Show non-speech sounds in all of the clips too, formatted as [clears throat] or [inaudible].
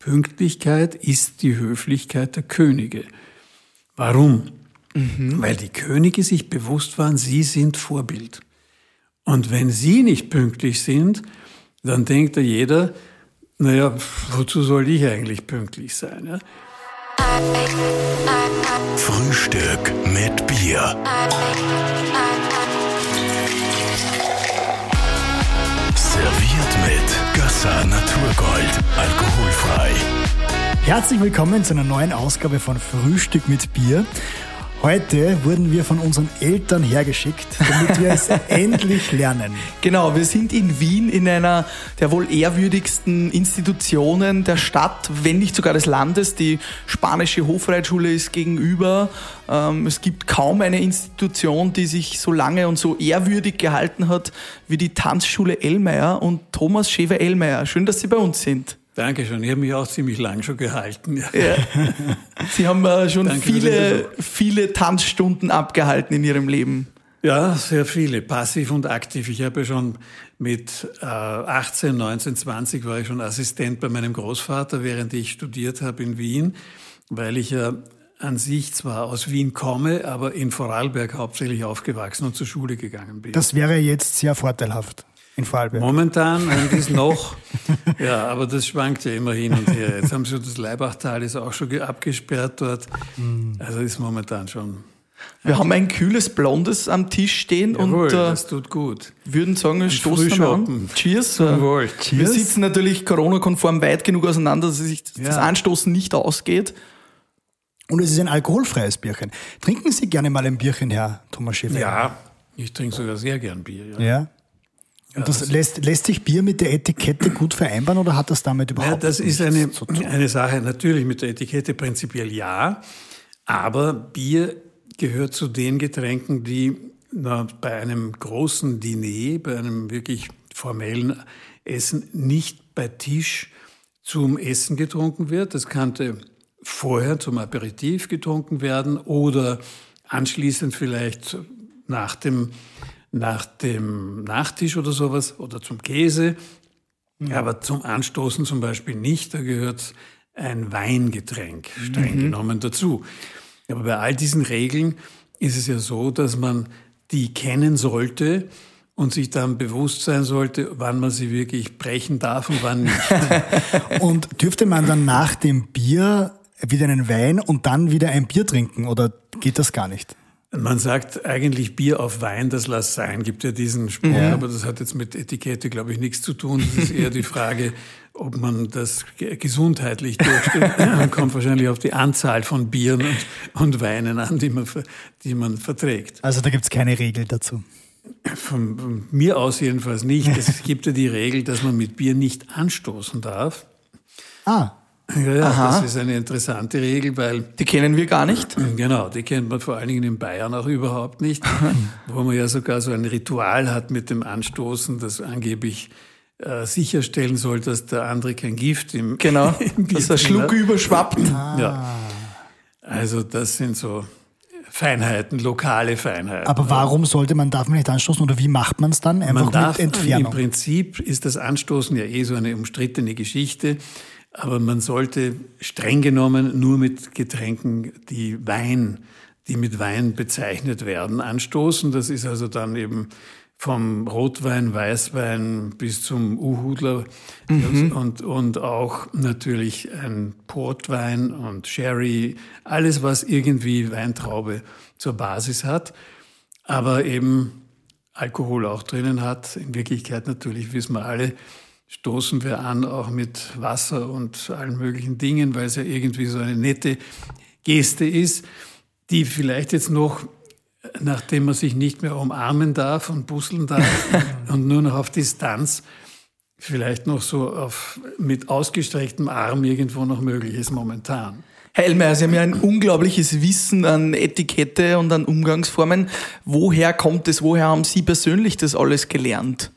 Pünktlichkeit ist die Höflichkeit der Könige. Warum? Mhm. Weil die Könige sich bewusst waren, sie sind Vorbild. Und wenn sie nicht pünktlich sind, dann denkt da jeder, naja, wozu soll ich eigentlich pünktlich sein? Ja? Frühstück mit Bier. Gösser Naturgold. Alkoholfrei. Herzlich willkommen zu einer neuen Ausgabe von Frühstück mit Bier. Heute wurden wir von unseren Eltern hergeschickt, damit wir es [laughs] endlich lernen. Genau, wir sind in Wien in einer der wohl ehrwürdigsten Institutionen der Stadt, wenn nicht sogar des Landes. Die spanische Hofreitschule ist gegenüber. Ähm, es gibt kaum eine Institution, die sich so lange und so ehrwürdig gehalten hat wie die Tanzschule Ellmeier und Thomas Schäfer-Ellmeier. Schön, dass Sie bei uns sind. Dankeschön. Ich habe mich auch ziemlich lang schon gehalten. Ja. [laughs] Sie haben äh, schon Danke viele, viele Tanzstunden abgehalten in Ihrem Leben. Ja, sehr viele, passiv und aktiv. Ich habe schon mit äh, 18, 19, 20 war ich schon Assistent bei meinem Großvater, während ich studiert habe in Wien, weil ich ja an sich zwar aus Wien komme, aber in Vorarlberg hauptsächlich aufgewachsen und zur Schule gegangen bin. Das wäre jetzt sehr vorteilhaft in Vorarlberg. Momentan ist [laughs] noch, ja, aber das schwankt ja immer hin und her. Jetzt haben sie das Leibachtal ist auch schon abgesperrt dort. Hm. Also ist momentan schon. Wir haben ein kühles Blondes am Tisch stehen Jawohl, und äh, das tut gut. würden sagen, wir stoßen an. Cheers. Jawohl. Cheers. Wir sitzen natürlich Corona-konform weit genug auseinander, dass sich ja. das Anstoßen nicht ausgeht. Und es ist ein alkoholfreies Bierchen. Trinken Sie gerne mal ein Bierchen, Herr Thomas Schäfer? Ja, ich trinke sogar sehr gern Bier. Ja. ja. Und das, das lässt, lässt sich Bier mit der Etikette gut vereinbaren oder hat das damit überhaupt ja, das ist eine, eine Sache, natürlich mit der Etikette prinzipiell ja, aber Bier gehört zu den Getränken, die na, bei einem großen Diner, bei einem wirklich formellen Essen nicht bei Tisch zum Essen getrunken wird. Das könnte vorher zum Aperitif getrunken werden oder anschließend vielleicht nach dem nach dem Nachtisch oder sowas oder zum Käse, mhm. aber zum Anstoßen zum Beispiel nicht. Da gehört ein Weingetränk streng mhm. genommen dazu. Aber bei all diesen Regeln ist es ja so, dass man die kennen sollte und sich dann bewusst sein sollte, wann man sie wirklich brechen darf und wann nicht. [laughs] und dürfte man dann nach dem Bier wieder einen Wein und dann wieder ein Bier trinken oder geht das gar nicht? Man sagt eigentlich Bier auf Wein, das lass sein. Gibt ja diesen Spruch, ja. aber das hat jetzt mit Etikette, glaube ich, nichts zu tun. Das ist eher die Frage, ob man das gesundheitlich durchsteht. [laughs] Man kommt wahrscheinlich auf die Anzahl von Bieren und, und Weinen an, die man, die man verträgt. Also da gibt es keine Regel dazu. Von, von mir aus jedenfalls nicht. [laughs] Es gibt ja die Regel, dass man mit Bier nicht anstoßen darf. Ah. Ja, ja das ist eine interessante Regel, weil. Die kennen wir gar nicht. [clears throat] Genau, die kennt man vor allen Dingen in Bayern auch überhaupt nicht, [laughs] wo man ja sogar so ein Ritual hat mit dem Anstoßen, das angeblich äh, sicherstellen soll, dass der andere kein Gift im, [laughs] genau, [laughs] im dass der Schluck überschwappt. Ah. Ja. Also das sind so Feinheiten, lokale Feinheiten. Aber warum sollte man, darf man nicht anstoßen oder wie macht man es dann? Einfach man darf, mit Entfernung? Im Prinzip ist das Anstoßen ja eh so eine umstrittene Geschichte. Aber man sollte streng genommen nur mit Getränken, die Wein, die mit Wein bezeichnet werden, anstoßen. Das ist also dann eben vom Rotwein, Weißwein bis zum Uhudler mhm. und, und auch natürlich ein Portwein und Sherry, alles, was irgendwie Weintraube zur Basis hat, aber eben Alkohol auch drinnen hat. In Wirklichkeit natürlich wissen wir alle, stoßen wir an, auch mit Wasser und allen möglichen Dingen, weil es ja irgendwie so eine nette Geste ist, die vielleicht jetzt noch, nachdem man sich nicht mehr umarmen darf und busseln darf [laughs] und nur noch auf Distanz, vielleicht noch so auf, mit ausgestrecktem Arm irgendwo noch möglich ist momentan. Herr Elmer, Sie haben ja ein unglaubliches Wissen an Etikette und an Umgangsformen. Woher kommt es? Woher haben Sie persönlich das alles gelernt?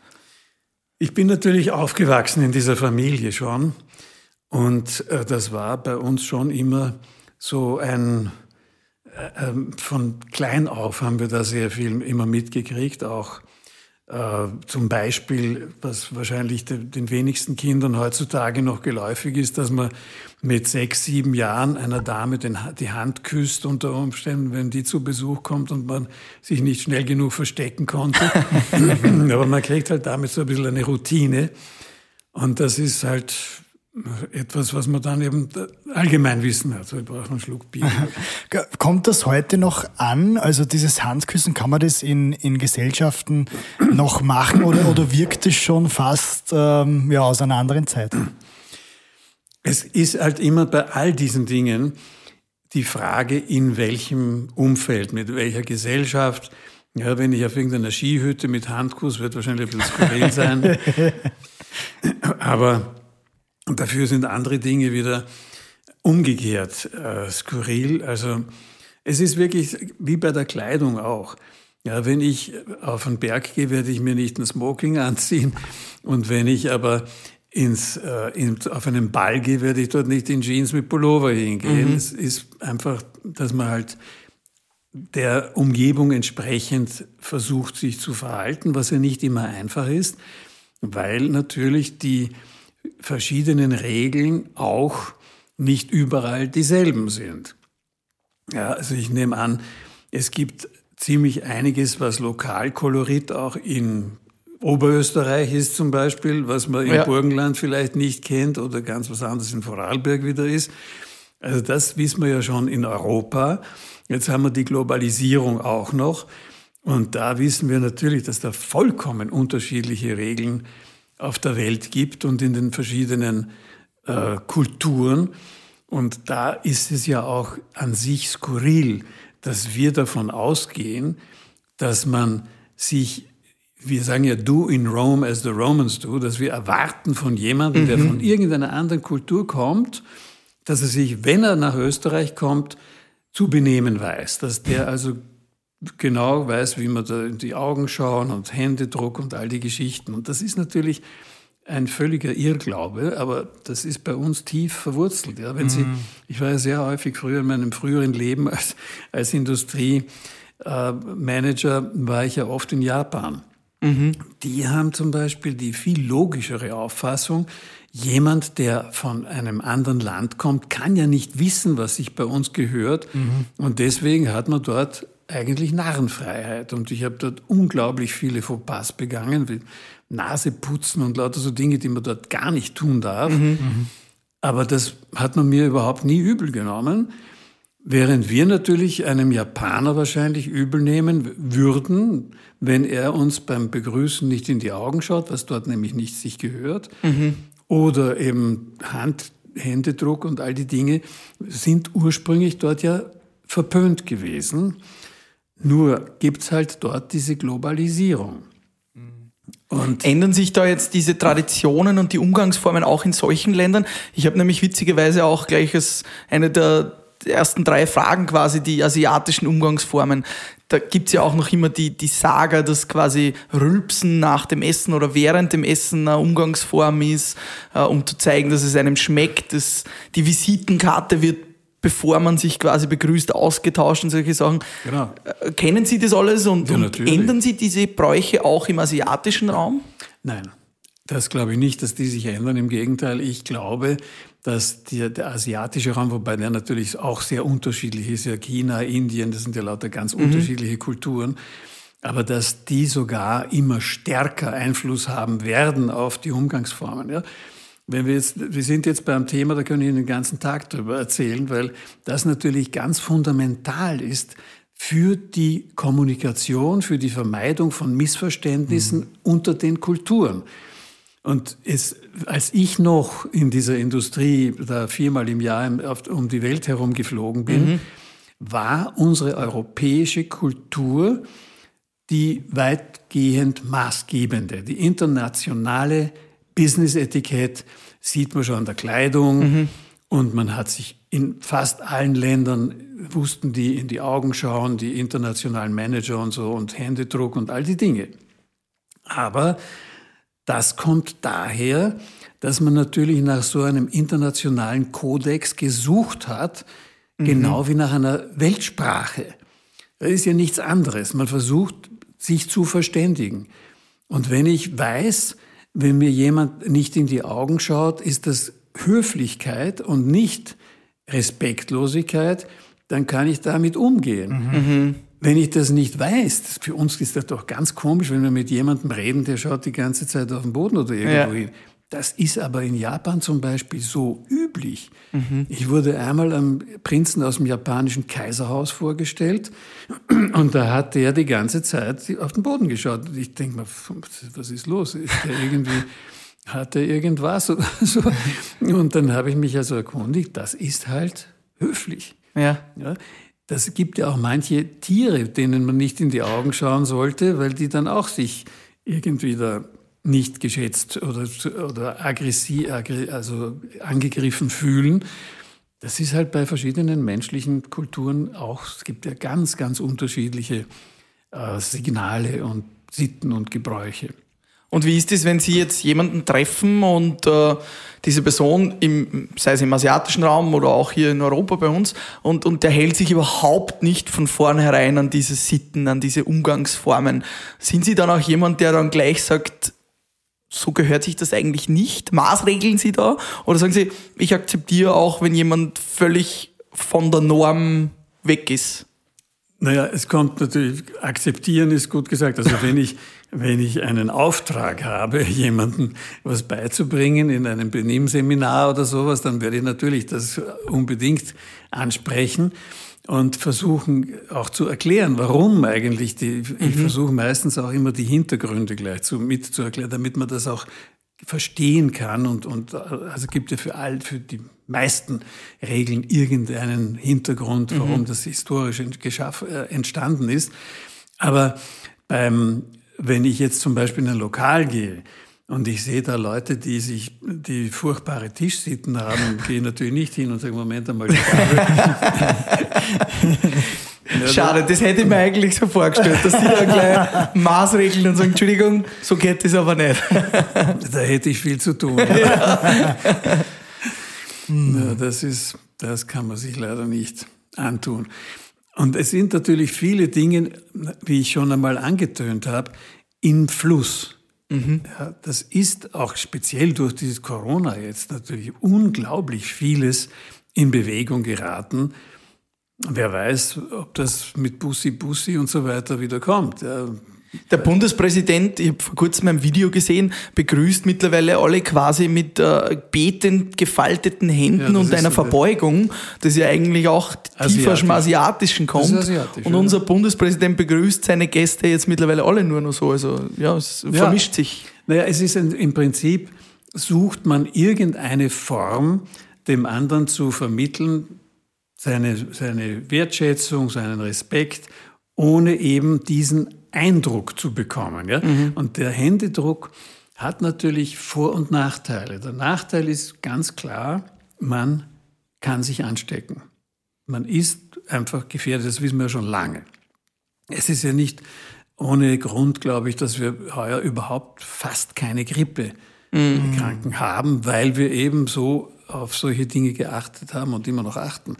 Ich bin natürlich aufgewachsen in dieser Familie schon und äh, das war bei uns schon immer so ein, äh, ähm, von klein auf haben wir da sehr viel immer mitgekriegt, auch Äh, zum Beispiel, was wahrscheinlich de, den wenigsten Kindern heutzutage noch geläufig ist, dass man mit sechs, sieben Jahren einer Dame den, die Hand küsst unter Umständen, wenn die zu Besuch kommt und man sich nicht schnell genug verstecken konnte. [laughs] Aber man kriegt halt damit so ein bisschen eine Routine. Und das ist halt etwas, was man dann eben allgemein wissen hat. So, ich brauche einen Schluck Bier. [laughs] Kommt das heute noch an? Also dieses Handküssen, kann man das in, in Gesellschaften noch machen oder, oder wirkt es schon fast ähm, ja, aus einer anderen Zeit? Es ist halt immer bei all diesen Dingen die Frage, in welchem Umfeld, mit welcher Gesellschaft. Ja, wenn ich auf irgendeiner Skihütte mit Handkuss, wird wahrscheinlich ein bisschen skurril sein. [laughs] Aber dafür sind andere Dinge wieder umgekehrt äh, skurril. Also es ist wirklich wie bei der Kleidung auch. Ja, wenn ich auf einen Berg gehe, werde ich mir nicht ein Smoking anziehen. Und wenn ich aber ins, äh, in, auf einen Ball gehe, werde ich dort nicht in Jeans mit Pullover hingehen. Mhm. Es ist einfach, dass man halt der Umgebung entsprechend versucht, sich zu verhalten, was ja nicht immer einfach ist, weil natürlich die verschiedenen Regeln auch nicht überall dieselben sind. Ja, also ich nehme an, es gibt ziemlich einiges, was Lokalkolorit auch in Oberösterreich ist zum Beispiel, was man im ja. Burgenland vielleicht nicht kennt oder ganz was anderes in Vorarlberg wieder ist. Also das wissen wir ja schon in Europa. Jetzt haben wir die Globalisierung auch noch. Und da wissen wir natürlich, dass da vollkommen unterschiedliche Regeln auf der Welt gibt und in den verschiedenen äh, Kulturen. Und da ist es ja auch an sich skurril, dass wir davon ausgehen, dass man sich wir sagen ja do in Rome as the Romans do, dass wir erwarten von jemandem, mhm. der von irgendeiner anderen Kultur kommt, dass er sich, wenn er nach Österreich kommt, zu benehmen weiß, dass der also genau weiß, wie man da in die Augen schauen und Händedruck und all die Geschichten. Und das ist natürlich ein völliger Irrglaube, aber das ist bei uns tief verwurzelt. Ja, wenn mhm. Sie, ich war ja sehr häufig früher in meinem früheren Leben als, als Industriemanager, äh, war ich ja oft in Japan. Mhm. Die haben zum Beispiel die viel logischere Auffassung, jemand, der von einem anderen Land kommt, kann ja nicht wissen, was sich bei uns gehört. Mhm. Und deswegen hat man dort eigentlich Narrenfreiheit. Und ich habe dort unglaublich viele Fauxpas begangen, wie Nase putzen und lauter so Dinge, die man dort gar nicht tun darf. Mhm. Aber das hat man mir überhaupt nie übel genommen. Während wir natürlich einem Japaner wahrscheinlich übel nehmen würden, wenn er uns beim Begrüßen nicht in die Augen schaut, was dort nämlich nicht sich gehört, mhm. oder eben Hand, Händedruck und all die Dinge sind ursprünglich dort ja verpönt gewesen. Nur gibt's halt dort diese Globalisierung. Und Ändern sich da jetzt diese Traditionen und die Umgangsformen auch in solchen Ländern? Ich habe nämlich witzigerweise auch gleich als eine der ersten drei Fragen quasi die asiatischen Umgangsformen. Da gibt's ja auch noch immer die, die Saga, dass quasi Rülpsen nach dem Essen oder während dem Essen eine Umgangsform ist, äh, um zu zeigen, dass es einem schmeckt. Das, die Visitenkarte wird bevor man sich quasi begrüßt, ausgetauscht und solche Sachen. Genau. Äh, kennen Sie das alles und, ja, und ändern Sie diese Bräuche auch im asiatischen Raum? Nein, das glaube ich nicht, dass die sich ändern. Im Gegenteil, ich glaube, dass die, der asiatische Raum, wobei der natürlich auch sehr unterschiedlich ist, ja China, Indien, das sind ja lauter ganz mhm. unterschiedliche Kulturen, aber dass die sogar immer stärker Einfluss haben werden auf die Umgangsformen. Ja. Wenn wir jetzt, wir sind jetzt beim Thema, da können ich Ihnen den ganzen Tag darüber erzählen, weil das natürlich ganz fundamental ist für die Kommunikation, für die Vermeidung von Missverständnissen mhm. unter den Kulturen. Und es, als ich noch in dieser Industrie da viermal im Jahr um die Welt herum geflogen bin, mhm. war unsere europäische Kultur die weitgehend maßgebende. Die internationale Business-Etikett sieht man schon an der Kleidung mhm. und man hat sich in fast allen Ländern wussten die in die Augen schauen, die internationalen Manager und so und Händedruck und all die Dinge. Aber das kommt daher, dass man natürlich nach so einem internationalen Kodex gesucht hat, mhm. genau wie nach einer Weltsprache. Das ist ja nichts anderes. Man versucht, sich zu verständigen. Und wenn ich weiß, wenn mir jemand nicht in die Augen schaut, ist das Höflichkeit und nicht Respektlosigkeit, dann kann ich damit umgehen. Mhm. Wenn ich das nicht weiß, für uns ist das doch ganz komisch, wenn wir mit jemandem reden, der schaut die ganze Zeit auf den Boden oder irgendwo ja. hin. Das ist aber in Japan zum Beispiel so üblich. Mhm. Ich wurde einmal am Prinzen aus dem japanischen Kaiserhaus vorgestellt [clears throat] und da hat der die ganze Zeit auf den Boden geschaut. Und ich denke mir, was ist los? Ist der irgendwie, [laughs] hat er irgendwas oder [laughs] so? Und dann habe ich mich also erkundigt, das ist halt höflich. Ja. ja. Das gibt ja auch manche Tiere, denen man nicht in die Augen schauen sollte, weil die dann auch sich irgendwie da nicht geschätzt oder, oder aggressiv, also angegriffen fühlen. Das ist halt bei verschiedenen menschlichen Kulturen auch, es gibt ja ganz, ganz unterschiedliche äh, Signale und Sitten und Gebräuche. Und wie ist es, wenn Sie jetzt jemanden treffen und äh, diese Person, im, sei es im asiatischen Raum oder auch hier in Europa bei uns, und, und der hält sich überhaupt nicht von vornherein an diese Sitten, an diese Umgangsformen. Sind Sie dann auch jemand, der dann gleich sagt, so gehört sich das eigentlich nicht? Maßregeln Sie da? Oder sagen Sie, ich akzeptiere auch, wenn jemand völlig von der Norm weg ist? Naja, es kommt natürlich, akzeptieren ist gut gesagt. Also wenn ich, [laughs] wenn ich einen Auftrag habe, jemandem was beizubringen in einem Benehmenseminar oder sowas, dann werde ich natürlich das unbedingt ansprechen und versuchen auch zu erklären, warum eigentlich die, mhm. ich versuche meistens auch immer die Hintergründe gleich zu, mitzuerklären, damit man das auch verstehen kann und, und also gibt ja für all, für die meisten Regeln irgendeinen Hintergrund, warum mhm. das historisch äh, entstanden ist. Aber beim, wenn ich jetzt zum Beispiel in ein Lokal gehe, und ich sehe da Leute, die sich, die furchtbare Tischsitten haben und gehe natürlich nicht hin und sage, Moment einmal. [laughs] [laughs] Schade, das hätte ich mir eigentlich so vorgestellt, dass die da [laughs] gleich Maßregeln und sagen, Entschuldigung, so geht das aber nicht. Da hätte ich viel zu tun. Ja. ja, das ist, das kann man sich leider nicht antun. Und es sind natürlich viele Dinge, wie ich schon einmal angetönt habe, im Fluss. Mhm. Ja, das ist auch speziell durch dieses Corona jetzt natürlich unglaublich vieles in Bewegung geraten. Wer weiß, ob das mit Bussi Bussi und so weiter wieder kommt. Ja, der Bundespräsident, ich habe vor kurzem ein Video gesehen, begrüßt mittlerweile alle quasi mit äh, betend gefalteten Händen ja, und einer so Verbeugung, das ja eigentlich auch tiefer vom Asiatischen kommt. Asiatisch, und unser Bundespräsident begrüßt seine Gäste jetzt mittlerweile alle nur noch so. Also ja, es ja. vermischt sich. Naja, es ist ein, im Prinzip, sucht man irgendeine Form, dem anderen zu vermitteln, seine, seine Wertschätzung, seinen Respekt, ohne eben diesen Eindruck zu bekommen. Ja? Mhm. Und der Händedruck hat natürlich Vor- und Nachteile. Der Nachteil ist ganz klar, man kann sich anstecken. Man ist einfach gefährdet, das wissen wir schon lange. Es ist ja nicht ohne Grund, glaube ich, dass wir heuer überhaupt fast keine Grippekranken mhm. haben, weil wir eben so auf solche Dinge geachtet haben und immer noch achten.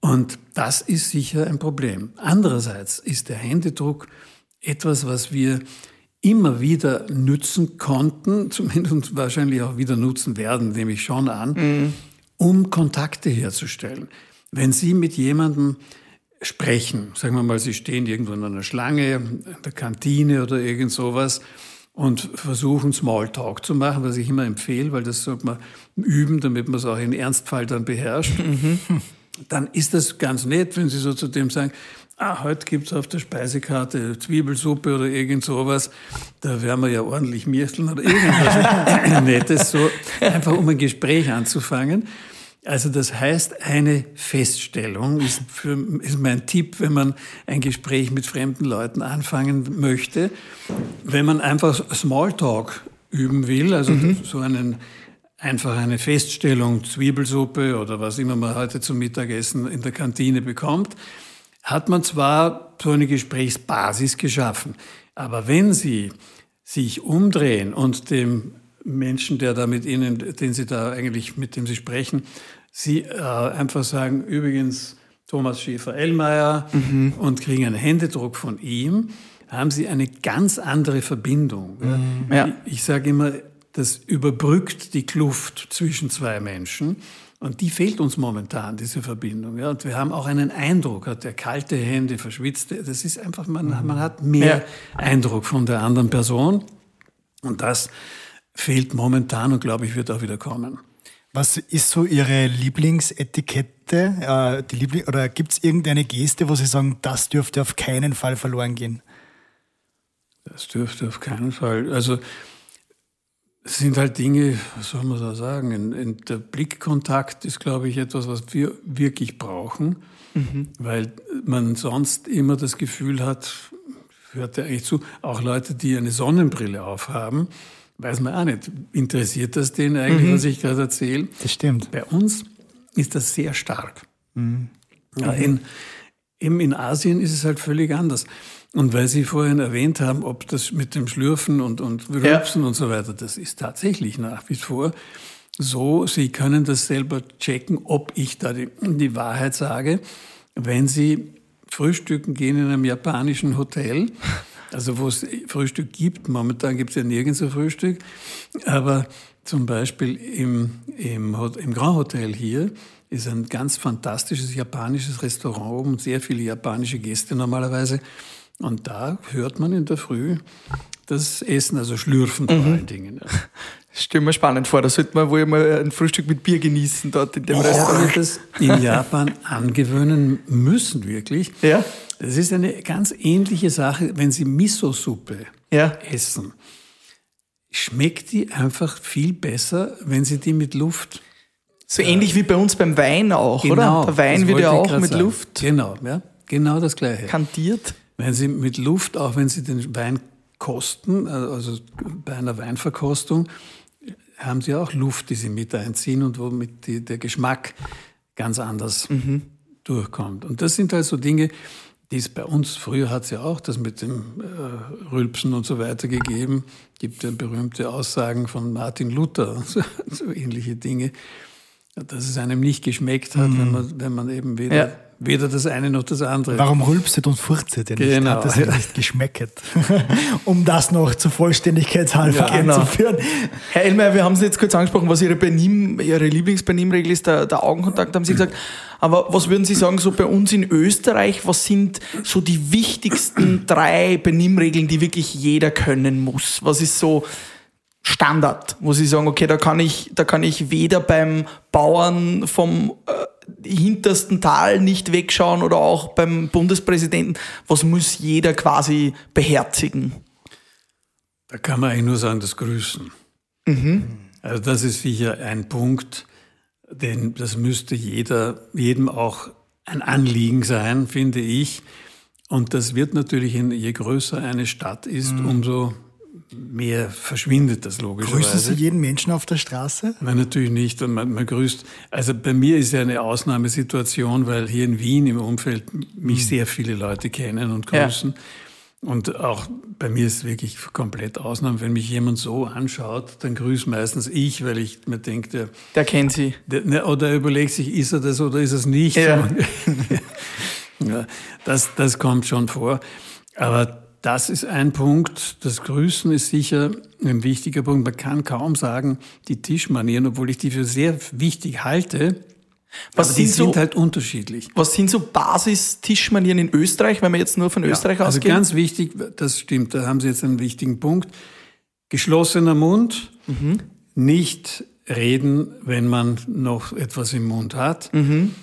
Und das ist sicher ein Problem. Andererseits ist der Händedruck etwas, was wir immer wieder nützen konnten, [laughs] zumindest wahrscheinlich auch wieder nutzen werden, nehme ich schon an, mhm. um Kontakte herzustellen. Wenn Sie mit jemandem sprechen, sagen wir mal, Sie stehen irgendwo in einer Schlange, in der Kantine oder irgend sowas und versuchen Smalltalk zu machen, was ich immer empfehle, weil das sollte man üben, damit man es auch in Ernstfall dann beherrscht. Mhm. [laughs] Dann ist das ganz nett, wenn Sie so zu dem sagen, ah, heute gibt's auf der Speisekarte Zwiebelsuppe oder irgend sowas, da werden wir ja ordentlich mirsteln oder irgendwas [laughs] Nettes, so einfach um ein Gespräch anzufangen. Also das heißt, eine Feststellung ist, für, ist mein Tipp, wenn man ein Gespräch mit fremden Leuten anfangen möchte. Wenn man einfach Smalltalk üben will, also mhm. so einen einfach eine Feststellung, Zwiebelsuppe oder was immer man heute zum Mittagessen in der Kantine bekommt, hat man zwar so eine Gesprächsbasis geschaffen, aber wenn Sie sich umdrehen und dem Menschen, der da mit Ihnen, den Sie da eigentlich, mit dem Sie sprechen, Sie äh, einfach sagen, übrigens Thomas Schäfer-Ellmeier mhm. und kriegen einen Händedruck von ihm, haben sie eine ganz andere Verbindung. Mhm. Ja. Ich, ich sage immer, das überbrückt die Kluft zwischen zwei Menschen. Und die fehlt uns momentan, diese Verbindung. Ja. Und wir haben auch einen Eindruck, hat der kalte Hände, verschwitzte. Das ist einfach, man, man hat mehr Ja. Eindruck von der anderen Person. Und das fehlt momentan und glaube ich, wird auch wieder kommen. Was ist so Ihre Lieblingsetikette? Äh, die Liebling oder gibt es irgendeine Geste, wo Sie sagen, das dürfte auf keinen Fall verloren gehen? Das dürfte auf keinen Fall. Also es sind halt Dinge, was soll man da sagen? In, in der Blickkontakt ist, glaube ich, etwas, was wir wirklich brauchen, weil man sonst immer das Gefühl hat, hört ja eigentlich zu, auch Leute, die eine Sonnenbrille aufhaben, weiß man auch nicht, interessiert das denen eigentlich, was ich gerade erzähle? Das stimmt. Bei uns ist das sehr stark. Ja, in, eben in Asien ist es halt völlig anders. Und weil Sie vorhin erwähnt haben, ob das mit dem Schlürfen und, und Rülpsen und so weiter, das ist tatsächlich nach wie vor so. Sie können das selber checken, ob ich da die, die Wahrheit sage. Wenn Sie frühstücken gehen in einem japanischen Hotel, also wo es Frühstück gibt, momentan gibt es ja nirgends ein Frühstück, aber zum Beispiel im, im, im Grand Hotel hier ist ein ganz fantastisches japanisches Restaurant oben, sehr viele japanische Gäste normalerweise. Und da hört man in der Früh das Essen, also Schlürfen vor allen Dingen. ja. [laughs] Das stelle mir spannend vor. Da sollte man wohl mal ein Frühstück mit Bier genießen dort in dem Ich Restaurant. mir das in Japan angewöhnen müssen, wirklich. Ja. Das ist eine ganz ähnliche Sache, wenn Sie Miso-Suppe Ja. essen. Schmeckt die einfach viel besser, wenn Sie die mit Luft So ähnlich wie bei uns beim Wein auch, oder? Der Wein wird ja ich auch mit sagen. Luft Genau, ja, genau das Gleiche. kantiert. Wenn Sie mit Luft, auch wenn Sie den Wein kosten, also bei einer Weinverkostung, haben Sie auch Luft, die Sie mit einziehen und womit die, der Geschmack ganz anders durchkommt. Und das sind halt so Dinge, die es bei uns, früher hat es ja auch das mit dem äh, Rülpsen und so weiter gegeben. Gibt ja berühmte Aussagen von Martin Luther so, [laughs] so ähnliche Dinge, dass es einem nicht geschmeckt hat, wenn, man, wenn man eben weder, Ja. Weder das eine noch das andere. Warum rülpset und furzet ihr nicht? Genau. Hat das ja [laughs] nicht geschmecket? [laughs] um das noch zur Vollständigkeitshalber Ja, genau. einzuführen. Herr Elmer, wir haben es jetzt kurz angesprochen, was Ihre Benimm, Ihre Lieblingsbenimmregel ist, der, der Augenkontakt, haben Sie gesagt. Aber was würden Sie sagen, so bei uns in Österreich, was sind so die wichtigsten [clears throat] drei Benimmregeln, die wirklich jeder können muss? Was ist so Standard, wo Sie sagen, okay, da kann ich, da kann ich weder beim Bauern vom äh, hintersten Tal nicht wegschauen oder auch beim Bundespräsidenten. Was muss jeder quasi beherzigen? Da kann man eigentlich nur sagen, das Grüßen. Also das ist sicher ein Punkt, denn das müsste jeder, jedem auch ein Anliegen sein, finde ich. Und das wird natürlich, je größer eine Stadt ist, umso mehr verschwindet das logischerweise. Grüßen Sie jeden Menschen auf der Straße? Nein, natürlich nicht. Und man, man grüßt. Also bei mir ist ja eine Ausnahmesituation, weil hier in Wien im Umfeld mich sehr viele Leute kennen und Ja. grüßen. Und auch bei mir ist es wirklich komplett Ausnahme. Wenn mich jemand so anschaut, dann grüßt meistens ich, weil ich mir denke, der, Der kennt Sie. der, ne, oder er überlegt sich, ist er das oder ist es nicht? Ja. [laughs] ja, das, das kommt schon vor. Aber das ist ein Punkt. Das Grüßen ist sicher ein wichtiger Punkt. Man kann kaum sagen, die Tischmanieren, obwohl ich die für sehr wichtig halte. Was aber die sind so- sind halt unterschiedlich. Was sind so Basis-Tischmanieren in Österreich, wenn wir jetzt nur von Österreich also ausgehen? ganz wichtig, das stimmt, da haben Sie jetzt einen wichtigen Punkt. Geschlossener Mund, Mhm. nicht reden, wenn man noch etwas im Mund hat. Mhm.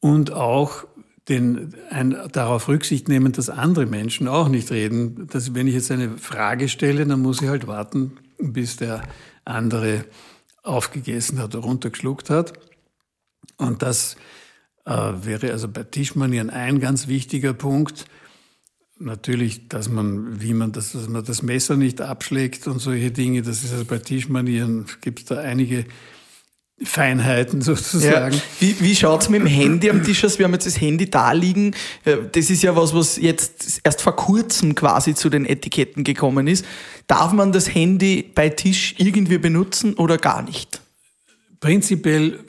Und auch den, ein, darauf Rücksicht nehmen, dass andere Menschen auch nicht reden. Dass, wenn ich jetzt eine Frage stelle, dann muss ich halt warten, bis der andere aufgegessen hat oder runtergeschluckt hat. Und das äh, wäre also bei Tischmanieren ein ganz wichtiger Punkt. Natürlich, dass man, wie man das, dass man das Messer nicht abschlägt und solche Dinge. Das ist also bei Tischmanieren gibt es da einige Feinheiten [laughs] Ja. sozusagen. Wie, wie schaut's mit dem Handy am Tisch aus? Wir haben jetzt das Handy da liegen. Äh, Das ist ja was, was jetzt erst vor kurzem quasi zu den Etiketten gekommen ist. Darf man das Handy bei Tisch irgendwie benutzen oder gar nicht? Prinzipiell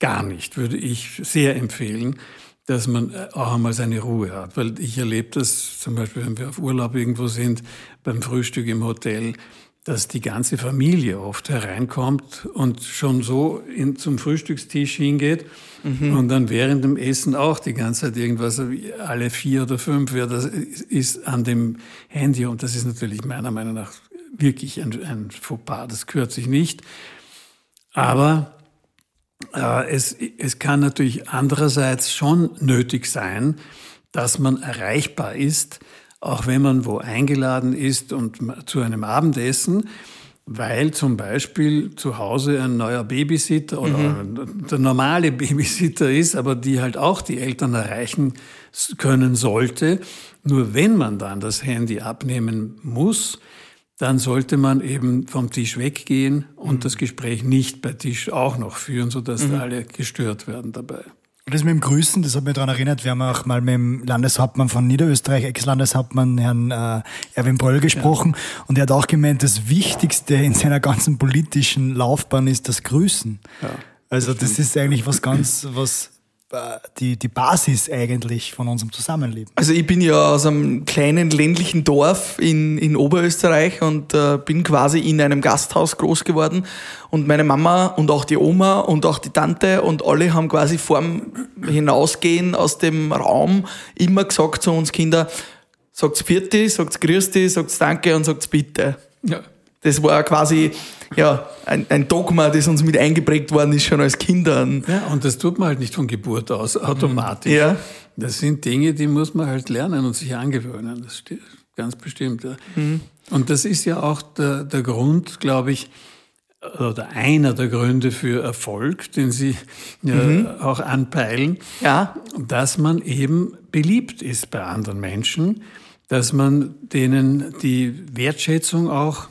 gar nicht, würde ich sehr empfehlen. dass man auch einmal seine Ruhe hat. Weil ich erlebe das zum Beispiel, wenn wir auf Urlaub irgendwo sind, beim Frühstück im Hotel, dass die ganze Familie oft hereinkommt und schon so in, zum Frühstückstisch hingeht mhm. und dann während dem Essen auch die ganze Zeit irgendwas, alle vier oder fünf, wer das ist an dem Handy und das ist natürlich meiner Meinung nach wirklich ein, ein Fauxpas, das gehört sich nicht. Aber äh, es, es kann natürlich andererseits schon nötig sein, dass man erreichbar ist, auch wenn man wo eingeladen ist und zu einem Abendessen, weil zum Beispiel zu Hause ein neuer Babysitter oder mhm. der normale Babysitter ist, aber die halt auch die Eltern erreichen können sollte. Nur wenn man dann das Handy abnehmen muss, dann sollte man eben vom Tisch weggehen und mhm. das Gespräch nicht bei Tisch auch noch führen, sodass mhm. alle gestört werden dabei. Das mit dem Grüßen, das hat mich daran erinnert, wir haben auch mal mit dem Landeshauptmann von Niederösterreich, Ex-Landeshauptmann Herrn äh, Erwin Bröll gesprochen ja. und er hat auch gemeint, das Wichtigste in seiner ganzen politischen Laufbahn ist das Grüßen. Ja, also das, das ist eigentlich was ganz, was die, die Basis eigentlich von unserem Zusammenleben. Also ich bin ja aus einem kleinen ländlichen Dorf in, in Oberösterreich und äh, bin quasi in einem Gasthaus groß geworden und meine Mama und auch die Oma und auch die Tante und alle haben quasi vorm Hinausgehen aus dem Raum immer gesagt zu uns Kinder, sagt's Vierti, sagt's Grüßti, sagt's Danke und sagt's Bitte. Ja. Das war quasi ja, ein, ein, Dogma, das uns mit eingeprägt worden ist, schon als Kindern. Ja, und das tut man halt nicht von Geburt aus automatisch. Ja. Das sind Dinge, die muss man halt lernen und sich angewöhnen. Das steht ganz bestimmt. Ja. Mhm. Und das ist ja auch der, der Grund, glaube ich, oder einer der Gründe für Erfolg, den Sie ja mhm. auch anpeilen, ja. dass man eben beliebt ist bei anderen Menschen, dass man denen die Wertschätzung auch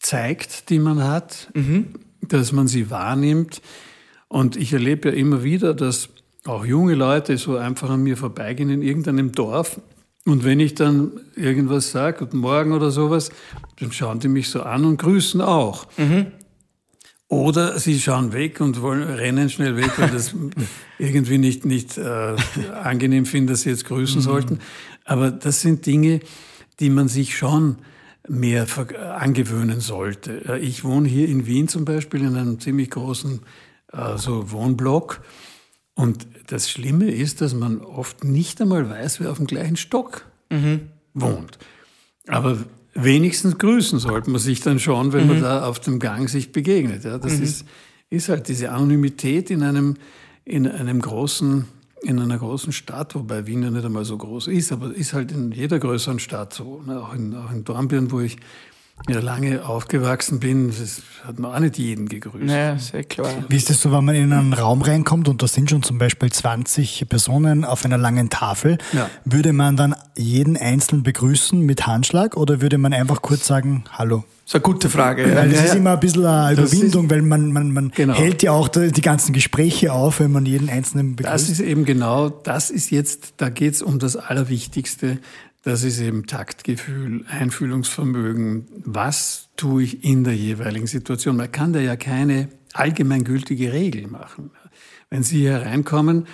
zeigt, die man hat, mhm. dass man sie wahrnimmt. Und ich erlebe ja immer wieder, dass auch junge Leute so einfach an mir vorbeigehen in irgendeinem Dorf. Und wenn ich dann irgendwas sage, guten Morgen oder sowas, dann schauen die mich so an und grüßen auch. Mhm. Oder sie schauen weg und wollen, rennen schnell weg, weil das [laughs] irgendwie nicht, nicht äh, angenehm finden, dass sie jetzt grüßen mhm. sollten. Aber das sind Dinge, die man sich schon mehr angewöhnen sollte. Ich wohne hier in Wien zum Beispiel in einem ziemlich großen also Wohnblock. Und das Schlimme ist, dass man oft nicht einmal weiß, wer auf dem gleichen Stock mhm. wohnt. Aber wenigstens grüßen sollte man sich dann schon, wenn mhm. man da auf dem Gang sich begegnet. Ja, das mhm. ist, ist halt diese Anonymität in einem, in einem großen in einer großen Stadt, wobei Wien ja nicht einmal so groß ist, aber ist halt in jeder größeren Stadt so. Ne? Auch, in, auch in Dornbirn, wo ich ja lange aufgewachsen bin, das hat man auch nicht jeden gegrüßt. Ja, sehr klar. Wie ist es so, wenn man in einen Raum reinkommt und da sind schon zum Beispiel 20 Personen auf einer langen Tafel, ja. würde man dann jeden Einzelnen begrüßen mit Handschlag oder würde man einfach kurz sagen, hallo? Das ist eine gute Frage. Weil das ja, ist immer ein bisschen eine Überwindung, weil man, man, man genau. hält ja auch die ganzen Gespräche auf, wenn man jeden Einzelnen begrüßt. Das ist eben genau, das ist jetzt, da geht es um das Allerwichtigste. Das ist eben Taktgefühl, Einfühlungsvermögen. Was tue ich in der jeweiligen Situation? Man kann da ja keine allgemeingültige Regel machen. Wenn Sie hier reinkommen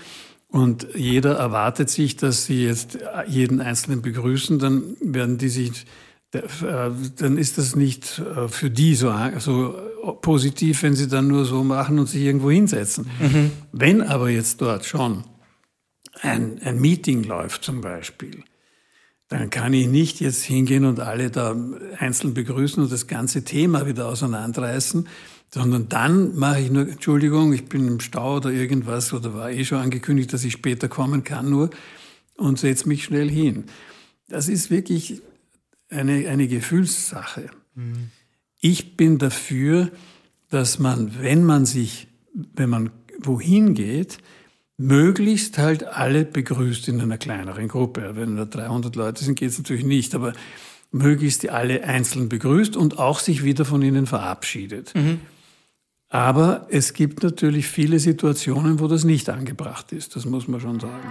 und jeder erwartet sich, dass Sie jetzt jeden Einzelnen begrüßen, dann werden die sich dann ist das nicht äh, für die so, so positiv, wenn sie dann nur so machen und sich irgendwo hinsetzen. Mhm. Wenn aber jetzt dort schon ein, ein Meeting läuft zum Beispiel, dann kann ich nicht jetzt hingehen und alle da einzeln begrüßen und das ganze Thema wieder auseinanderreißen, sondern dann mache ich nur, Entschuldigung, ich bin im Stau oder irgendwas oder war eh schon angekündigt, dass ich später kommen kann nur und setze mich schnell hin. Das ist wirklich eine, eine Gefühlssache. Mhm. Ich bin dafür, dass man, wenn man sich, wenn man wohin geht, möglichst halt alle begrüßt in einer kleineren Gruppe. Wenn nur 300 Leute sind, geht es natürlich nicht, aber möglichst alle einzeln begrüßt und auch sich wieder von ihnen verabschiedet. Mhm. Aber es gibt natürlich viele Situationen, wo das nicht angebracht ist. Das muss man schon sagen.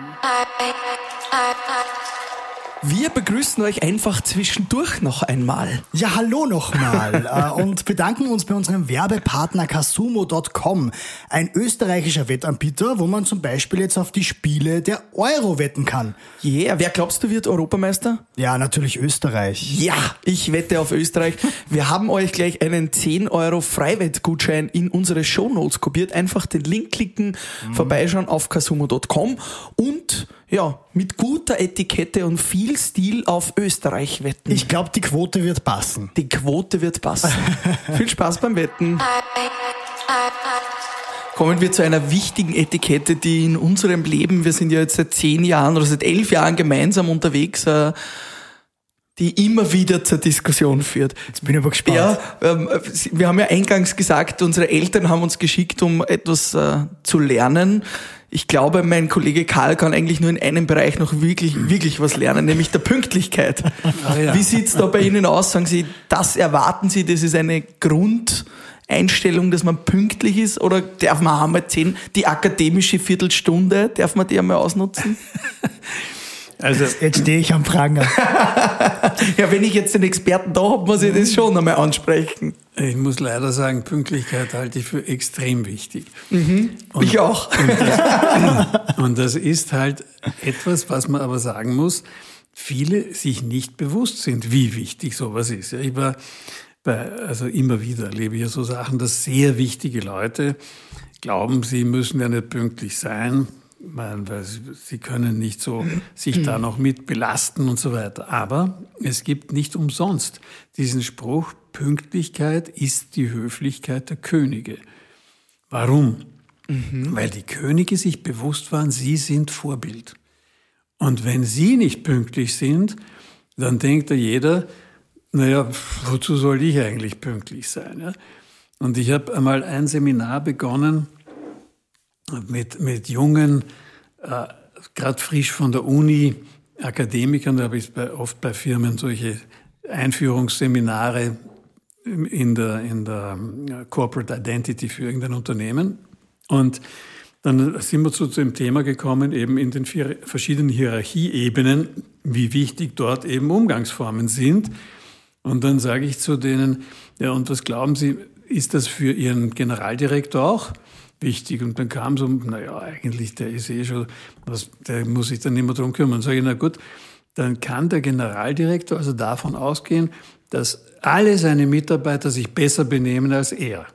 Wir begrüßen euch einfach zwischendurch noch einmal. Ja, hallo nochmal [laughs] äh, und bedanken uns bei unserem Werbepartner Kasumo.com, ein österreichischer Wettanbieter, wo man zum Beispiel jetzt auf die Spiele der Euro wetten kann. Yeah, wer glaubst du wird Europameister? Ja, natürlich Österreich. Ja, ich wette auf Österreich. Wir haben euch gleich einen 10 Euro Freiwettgutschein in unsere Shownotes kopiert. Einfach den Link klicken, mhm. vorbeischauen auf kasumo.com und ja, mit guter Etikette und viel Stil auf Österreich wetten. Ich glaube, die Quote wird passen. Die Quote wird passen. [laughs] viel Spaß beim Wetten. Kommen wir zu einer wichtigen Etikette, die in unserem Leben, wir sind ja jetzt seit zehn Jahren oder seit elf Jahren gemeinsam unterwegs, äh, die immer wieder zur Diskussion führt. Jetzt bin ich aber gespannt. Ja, ähm, wir haben ja eingangs gesagt, unsere Eltern haben uns geschickt, um etwas äh, zu lernen ich glaube, mein Kollege Karl kann eigentlich nur in einem Bereich noch wirklich, wirklich was lernen, nämlich der Pünktlichkeit. Ah, ja. Wie sieht's da bei Ihnen aus? Sagen Sie, das erwarten Sie, das ist eine Grundeinstellung, dass man pünktlich ist? Oder darf man einmal zehn, die akademische Viertelstunde, darf man die einmal ausnutzen? [laughs] Also, jetzt stehe ich am Pranger. [laughs] ja, wenn ich jetzt den Experten da habe, muss ich das schon einmal ansprechen. Ich muss leider sagen, Pünktlichkeit halte ich für extrem wichtig. Mhm, und, ich auch. [laughs] Und das, und das ist halt etwas, was man aber sagen muss, viele sich nicht bewusst sind, wie wichtig sowas ist. Ich war bei, also immer wieder erlebe ich ja so Sachen, dass sehr wichtige Leute glauben, sie müssen ja nicht pünktlich sein, weil sie können nicht so sich da noch mit belasten und so weiter. Aber es gibt nicht umsonst diesen Spruch, Pünktlichkeit ist die Höflichkeit der Könige. Warum? Mhm. Weil die Könige sich bewusst waren, sie sind Vorbild. Und wenn sie nicht pünktlich sind, dann denkt da jeder, naja, wozu soll ich eigentlich pünktlich sein? Ja? Und ich habe einmal ein Seminar begonnen, mit, mit jungen, äh, gerade frisch von der Uni, Akademikern, da habe ich bei, oft bei Firmen solche Einführungsseminare in der, in der äh, Corporate Identity für irgendein Unternehmen. Und dann sind wir zu, zu dem Thema gekommen, eben in den vier verschiedenen Hierarchieebenen, wie wichtig dort eben Umgangsformen sind. Und dann sage ich zu denen, ja, und was glauben Sie, ist das für Ihren Generaldirektor auch? Wichtig. Und dann kam so, naja, eigentlich, der ist eh schon, was, der muss sich dann nicht mehr drum kümmern. Sage ich, na gut, dann kann der Generaldirektor also davon ausgehen, dass alle seine Mitarbeiter sich besser benehmen als er.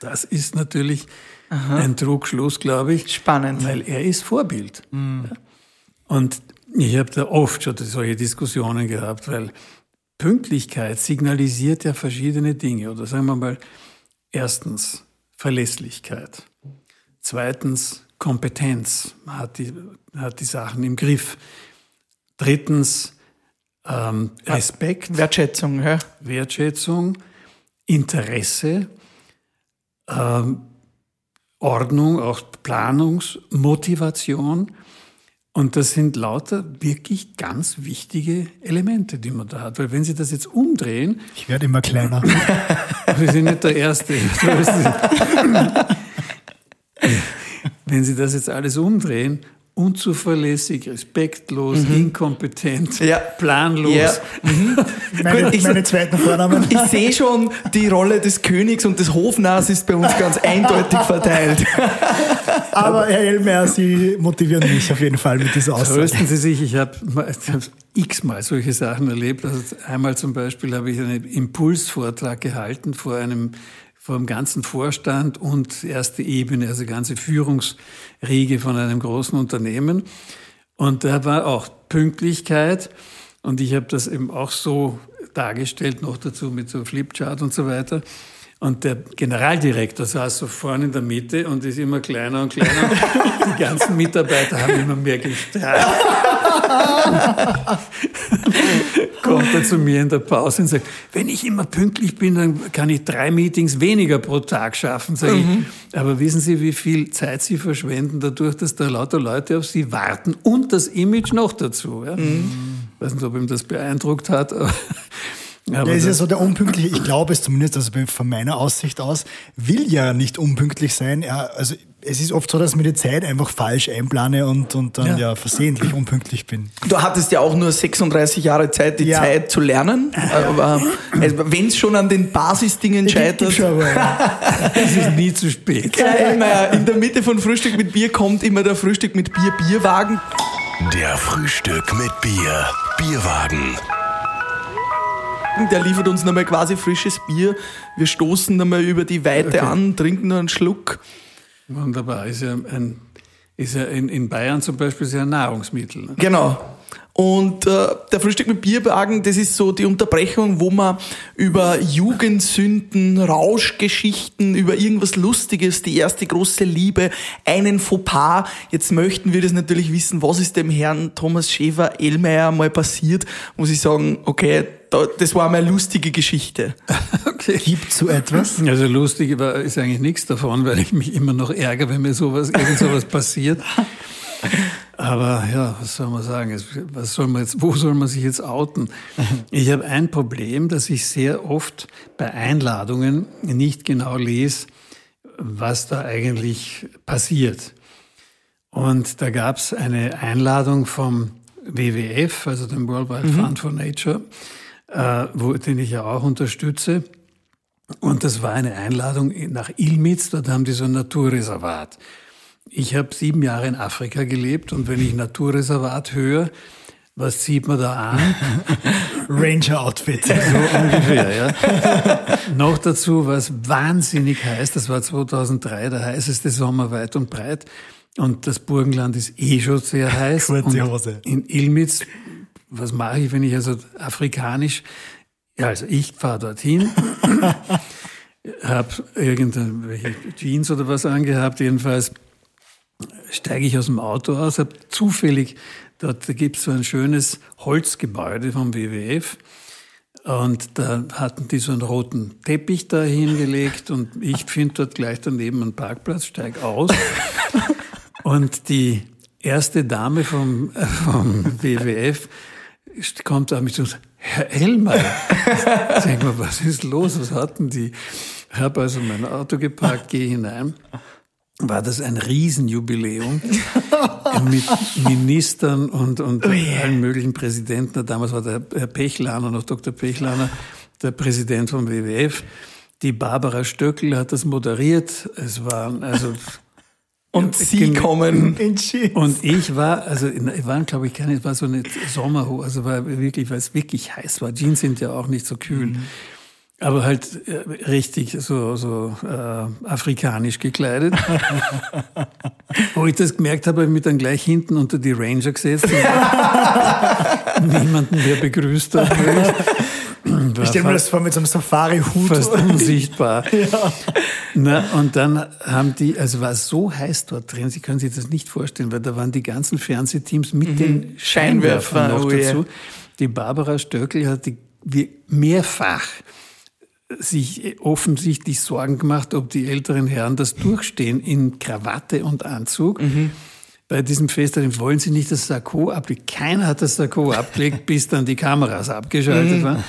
Das ist natürlich Aha. ein Trugschluss, glaube ich. Spannend. Weil er ist Vorbild. Mhm. Und ich habe da oft schon solche Diskussionen gehabt, weil Pünktlichkeit signalisiert ja verschiedene Dinge. Oder sagen wir mal, erstens, Verlässlichkeit. Zweitens Kompetenz. Man hat die, hat die Sachen im Griff. Drittens ähm, Respekt. Wertschätzung. Ja. Wertschätzung, Interesse, ähm, Ordnung, auch Planungsmotivation. Und das sind lauter wirklich ganz wichtige Elemente, die man da hat. Weil wenn Sie das jetzt umdrehen. Ich werde immer kleiner. [laughs] Wir sind nicht der Erste. [laughs] wenn Sie das jetzt alles umdrehen unzuverlässig, respektlos, mhm. inkompetent, ja. planlos. Ja. Mhm. [laughs] Meine, ich, meine zweiten Vornamen. [laughs] Ich sehe schon, die Rolle des Königs und des Hofnars ist bei uns ganz eindeutig verteilt. [laughs] Aber Herr Elmer, Sie motivieren mich auf jeden Fall mit dieser Aussage. Trösten Sie sich, ich habe x-mal solche Sachen erlebt. Also einmal zum Beispiel habe ich einen Impulsvortrag gehalten vor einem vom ganzen Vorstand und erste Ebene, also ganze Führungsriege von einem großen Unternehmen. Und da war auch Pünktlichkeit. Und ich habe das eben auch so dargestellt, noch dazu mit so Flipchart und so weiter. Und der Generaldirektor saß so vorne in der Mitte und ist immer kleiner und kleiner. [laughs] Die ganzen Mitarbeiter haben immer mehr gestrahlt. [laughs] Kommt er zu mir in der Pause und sagt, wenn ich immer pünktlich bin, dann kann ich drei Meetings weniger pro Tag schaffen. Sag mhm. ich, aber wissen Sie, wie viel Zeit Sie verschwenden dadurch, dass da lauter Leute auf Sie warten und das Image noch dazu. Ja? Mhm. Ich weiß nicht, ob ihm das beeindruckt hat. [laughs] Ja, der ist ja so der unpünktliche, ich glaube es zumindest, also von meiner Aussicht aus, will ja nicht unpünktlich sein. Er, also es ist oft so, dass ich mir die Zeit einfach falsch einplane und, und dann ja. ja versehentlich unpünktlich bin. Du hattest ja auch nur 36 Jahre Zeit, die ja. Zeit zu lernen. Aber also, wenn es schon an den Basisdingen scheitert. Schon, ja. es [laughs] ist nie zu spät. Ja, immer, in der Mitte von Frühstück mit Bier kommt immer der Frühstück mit Bier Bierwagen. Der Frühstück mit Bier Bierwagen. Der liefert uns nochmal quasi frisches Bier. Wir stoßen nochmal über die Weite okay. an, trinken noch einen Schluck. Wunderbar. Ist ja, ein, ist ja in, in Bayern zum Beispiel sehr ein Nahrungsmittel. Ne? Genau. Und äh, der Frühstück mit Bierwagen, das ist so die Unterbrechung, wo man über Jugendsünden, Rauschgeschichten, über irgendwas Lustiges, die erste große Liebe, einen Fauxpas. Jetzt möchten wir das natürlich wissen, was ist dem Herrn Thomas Schäfer Elmeier mal passiert? Muss ich sagen, okay, das war mal eine lustige Geschichte. [laughs] Okay. Gibt so etwas? Also lustig war, ist eigentlich nichts davon, weil ich mich immer noch ärgere, wenn mir sowas, irgend sowas [laughs] passiert. Aber ja, was soll man sagen? Was soll man jetzt, wo soll man sich jetzt outen? Ich habe ein Problem, dass ich sehr oft bei Einladungen nicht genau lese, was da eigentlich passiert. Und da gab es eine Einladung vom WWF, also dem World Wide mhm. Fund for Nature, äh, wo, den ich ja auch unterstütze. Und das war eine Einladung nach Ilmitz, dort haben die so ein Naturreservat. Ich habe sieben Jahre in Afrika gelebt und wenn ich Naturreservat höre, was zieht man da an? [laughs] Ranger-Outfit. So ungefähr, ja. [laughs] Noch dazu, was wahnsinnig heiß, das war 2003 der heißeste Sommer weit und breit. Und das Burgenland ist eh schon sehr heiß. Kurze Hose. in Ilmitz, was mache ich, wenn ich also afrikanisch, ja, also ich fahre dorthin, [laughs] habe irgendwelche Jeans oder was angehabt, jedenfalls steige ich aus dem Auto aus, habe zufällig, dort gibt es so ein schönes Holzgebäude vom WWF. Und da hatten die so einen roten Teppich da hingelegt und ich finde dort gleich daneben einen Parkplatz, steige aus. [laughs] und die erste Dame vom, vom WWF kommt da und sagt, Herr Elmer, [laughs] sag mal, was ist los, was hatten die? Ich habe also mein Auto geparkt, gehe hinein war das ein Riesenjubiläum [laughs] mit Ministern und, und oh yeah. allen möglichen Präsidenten. Damals war der Herr Pechlaner, noch Dr. Pechlaner, der Präsident vom WWF. Die Barbara Stöckel hat das moderiert. Es waren also und Sie kommen in Jeans. Und ich war, also ich war, glaube ich, keine, es war so eine Sommerhose, also war wirklich, weil es wirklich heiß war. Jeans sind ja auch nicht so kühl. Mhm aber halt äh, richtig so, so äh, afrikanisch gekleidet. [laughs] Wo ich das gemerkt habe, habe ich mich dann gleich hinten unter die Ranger gesetzt und [laughs] niemanden mehr begrüßt hat. Ich stelle mir das vor mit so einem Safari-Hut. Fast [laughs] unsichtbar. ja. Na, und dann haben die, also war es so heiß dort drin, Sie können sich das nicht vorstellen, weil da waren die ganzen Fernsehteams mit mhm. den Scheinwerfern noch oh dazu. Yeah. Die Barbara Stöckel hat die mehrfach sich offensichtlich Sorgen gemacht, ob die älteren Herren das durchstehen in Krawatte und Anzug. Mhm. Bei diesem Fest wollen sie nicht das Sakko ablegen. Keiner hat das Sakko abgelegt, [laughs] bis dann die Kameras abgeschaltet mhm. waren.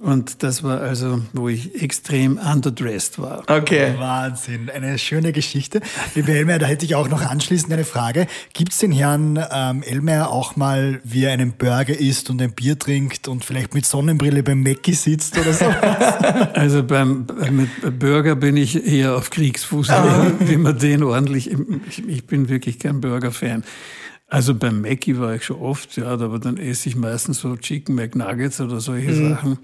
Und das war also, wo ich extrem underdressed war. Okay. Wahnsinn. Eine schöne Geschichte. Liebe Elmer, da hätte ich auch noch anschließend eine Frage. Gibt es den Herrn ähm, Elmer auch mal, wie er einen Burger isst und ein Bier trinkt und vielleicht mit Sonnenbrille beim Mackie sitzt oder so? [laughs] also beim, mit Burger bin ich eher auf Kriegsfuß, ah. wie man den ordentlich, ich, ich bin wirklich kein Burger-Fan. Also beim Mackie war ich schon oft, ja, aber dann esse ich meistens so Chicken McNuggets oder solche mhm. Sachen.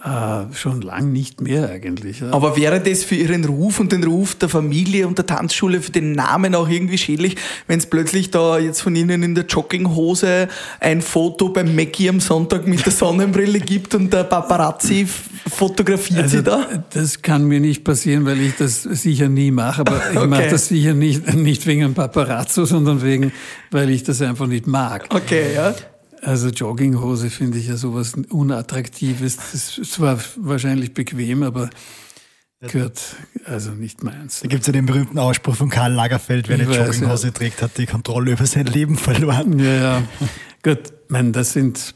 Äh, schon lang nicht mehr eigentlich. Ja. Aber wäre das für Ihren Ruf und den Ruf der Familie und der Tanzschule, für den Namen auch irgendwie schädlich, wenn es plötzlich da jetzt von Ihnen in der Jogginghose ein Foto beim Mackie am Sonntag mit der Sonnenbrille gibt und der Paparazzi fotografiert also, Sie da? Das kann mir nicht passieren, weil ich das sicher nie mache, aber ich okay. mache das sicher nicht, nicht wegen einem Paparazzo, sondern wegen, weil ich das einfach nicht mag. Okay, ja. Also Jogginghose finde ich ja sowas Unattraktives. Das ist zwar wahrscheinlich bequem, aber gehört also nicht meins. Da gibt es ja den berühmten Ausspruch von Karl Lagerfeld, wer eine Jogginghose ja. trägt, hat die Kontrolle über sein Leben verloren. Ja, ja. Gut, mein, das sind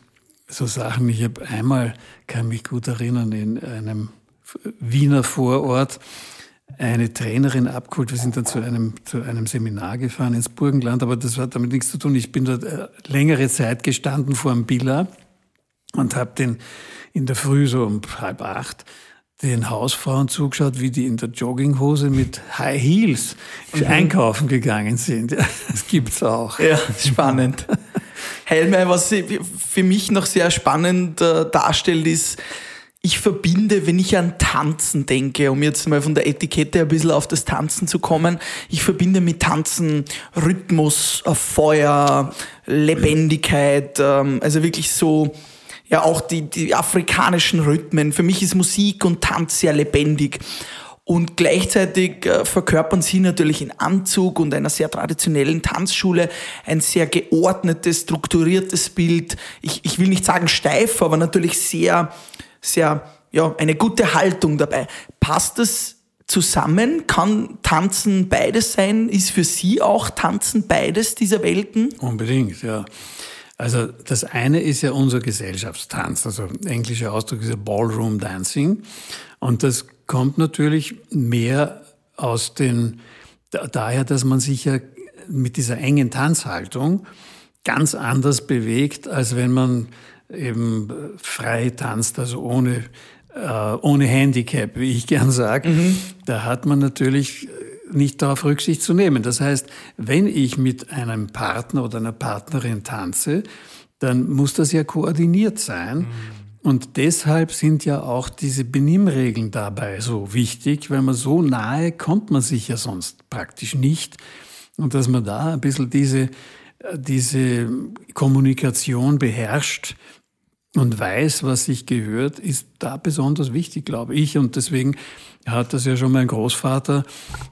so Sachen. Ich habe einmal, kann mich gut erinnern, in einem Wiener Vorort eine Trainerin abgeholt. Wir sind dann zu einem, zu einem Seminar gefahren ins Burgenland, aber das hat damit nichts zu tun. Ich bin dort äh, längere Zeit gestanden vor dem Billa und habe den in der Früh so um halb acht den Hausfrauen zugeschaut, wie die in der Jogginghose mit High Heels mhm. einkaufen gegangen sind. Das gibt's auch. Ja, spannend. Helme, was für mich noch sehr spannend äh, darstellt, ist, ich verbinde, wenn ich an Tanzen denke, um jetzt mal von der Etikette ein bisschen auf das Tanzen zu kommen, ich verbinde mit Tanzen Rhythmus, äh, Feuer, Lebendigkeit, ähm, also wirklich so, ja auch die, die afrikanischen Rhythmen. Für mich ist Musik und Tanz sehr lebendig. Und gleichzeitig äh, verkörpern sie natürlich in Anzug und einer sehr traditionellen Tanzschule ein sehr geordnetes, strukturiertes Bild. Ich, ich will nicht sagen steif, aber natürlich sehr sehr, ja, eine gute Haltung dabei. Passt das zusammen? Kann Tanzen beides sein? Ist für Sie auch Tanzen beides dieser Welten? Unbedingt, ja. Also das eine ist ja unser Gesellschaftstanz, also englischer Ausdruck ist ja Ballroom Dancing. Und das kommt natürlich mehr aus den, daher, dass man sich ja mit dieser engen Tanzhaltung ganz anders bewegt, als wenn man eben frei tanzt, also ohne, äh, ohne Handicap, wie ich gern sage, mhm. da hat man natürlich nicht darauf Rücksicht zu nehmen. Das heißt, wenn ich mit einem Partner oder einer Partnerin tanze, dann muss das ja koordiniert sein. Mhm. Und deshalb sind ja auch diese Benimmregeln dabei so wichtig, weil man so nahe kommt man sich ja sonst praktisch nicht. Und dass man da ein bisschen diese, diese Kommunikation beherrscht, und weiß, was sich gehört, ist da besonders wichtig, glaube ich. Und deswegen hat das ja schon mein Großvater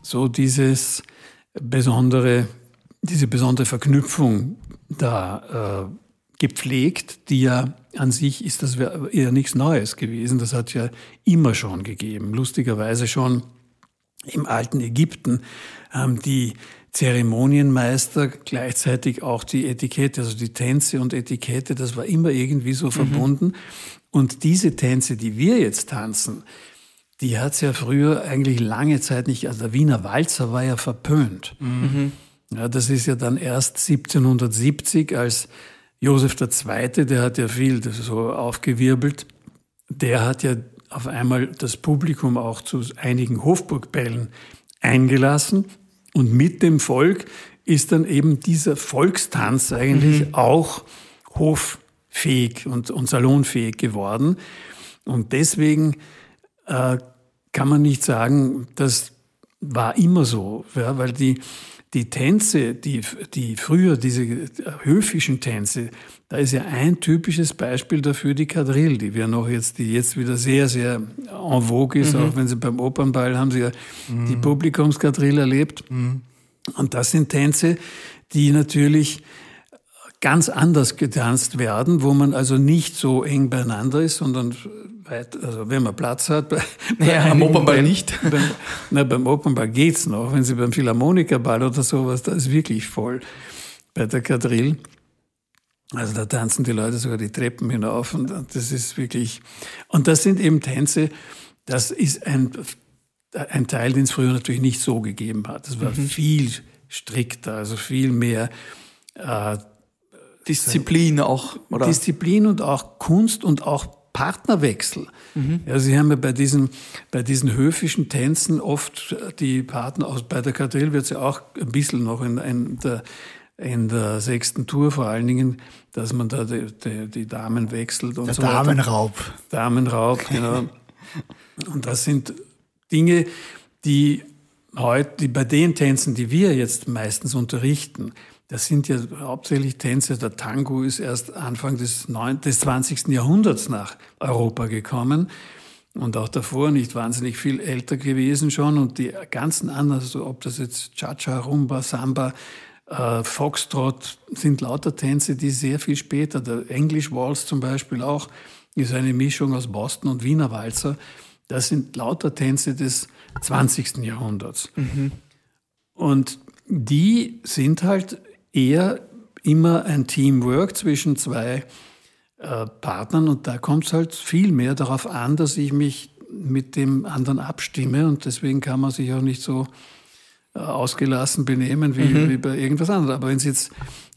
so dieses besondere, diese besondere Verknüpfung da äh, gepflegt, die ja an sich ist das eher nichts Neues gewesen. Das hat ja immer schon gegeben. Lustigerweise schon im alten Ägypten haben die Zeremonienmeister gleichzeitig auch die Etikette, also die Tänze und Etikette, das war immer irgendwie so mhm. verbunden. Und diese Tänze, die wir jetzt tanzen, die hat es ja früher eigentlich lange Zeit nicht, also der Wiener Walzer war ja verpönt. Mhm. Ja, das ist ja dann erst 1770, als Josef II., der hat ja viel so aufgewirbelt, der hat ja auf einmal das Publikum auch zu einigen Hofburgbällen eingelassen und mit dem Volk ist dann eben dieser Volkstanz eigentlich mhm. auch hoffähig und, und salonfähig geworden. Und deswegen äh, kann man nicht sagen, das war immer so, ja, weil die, die Tänze, die, die früher, diese höfischen Tänze, da ist ja ein typisches Beispiel dafür die Quadrille, die wir noch jetzt, die jetzt wieder sehr, sehr en vogue ist, mhm. auch wenn sie beim Opernball haben sie ja mhm. die Publikumsquadrille erlebt. Mhm. Und das sind Tänze, die natürlich ganz anders getanzt werden, wo man also nicht so eng beieinander ist, sondern weit, also wenn man Platz hat. Bei, [laughs] ja, am Opernball nicht. [laughs] Beim, na, beim Opernball geht's noch. Wenn Sie beim Philharmonikerball oder sowas, da ist wirklich voll. Bei der Quadrille. Also da tanzen die Leute sogar die Treppen hinauf und das ist wirklich, und das sind eben Tänze, das ist ein, ein Teil, den es früher natürlich nicht so gegeben hat. Das war mhm. viel strikter, also viel mehr äh, Disziplin auch, oder? Disziplin und auch Kunst und auch Partnerwechsel. Mhm. Ja, Sie haben ja bei diesen, bei diesen höfischen Tänzen oft die Partner, aus, bei der Quadrille wird es ja auch ein bisschen noch in, in, der, in der sechsten Tour vor allen Dingen, dass man da die, die, die Damen wechselt und der so Damenraub. weiter. Damenraub. Damenraub, genau. Und das sind Dinge, die heute, die bei den Tänzen, die wir jetzt meistens unterrichten, das sind ja hauptsächlich Tänze. Der Tango ist erst Anfang des, 9, des 20. Jahrhunderts nach Europa gekommen und auch davor nicht wahnsinnig viel älter gewesen schon. Und die ganzen anderen, also ob das jetzt Cha-Cha, Rumba, Samba, äh, Foxtrot, sind lauter Tänze, die sehr viel später, der English Waltz zum Beispiel auch, ist eine Mischung aus Boston und Wiener Walzer. Das sind lauter Tänze des 20. Jahrhunderts. Mhm. Und die sind halt eher immer ein Teamwork zwischen zwei äh, Partnern und da kommt es halt viel mehr darauf an, dass ich mich mit dem anderen abstimme und deswegen kann man sich auch nicht so äh, ausgelassen benehmen wie, mhm. wie bei irgendwas anderem. Aber wenn Sie jetzt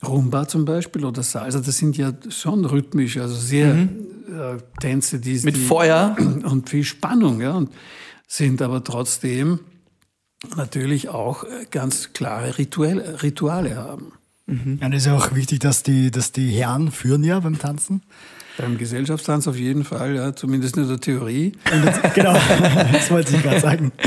Rumba zum Beispiel oder Salsa, das sind ja schon rhythmisch, also sehr mhm. äh, Tänze, die mit die, Feuer [clears throat] und viel Spannung, ja, und sind aber trotzdem natürlich auch äh, ganz klare Ritual, Rituale haben. Mhm. Und es ist auch wichtig, dass die, dass die Herren führen ja beim Tanzen. Beim Gesellschaftstanz auf jeden Fall, ja, zumindest in der Theorie. Das, [laughs] genau, das wollte ich gerade sagen. [laughs]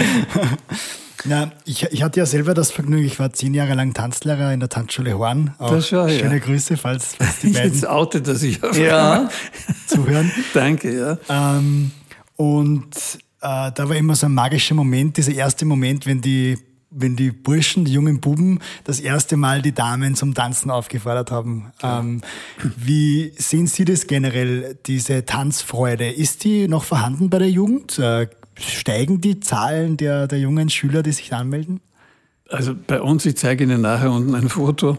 Ja, ich, ich hatte ja selber das Vergnügen, ich war zehn Jahre lang Tanzlehrer in der Tanzschule Horn. Auch das schon, schöne ja. Grüße, falls, falls die [laughs] beiden Jetzt outet er sich auf ja. zuhören. Danke, ja. Ähm, und äh, da war immer so ein magischer Moment, dieser erste Moment, wenn die wenn die Burschen, die jungen Buben, das erste Mal die Damen zum Tanzen aufgefordert haben. Ähm, wie sehen Sie das generell, diese Tanzfreude? Ist die noch vorhanden bei der Jugend? Äh, steigen die Zahlen der, der jungen Schüler, die sich anmelden? Also bei uns, ich zeige Ihnen nachher unten ein Foto,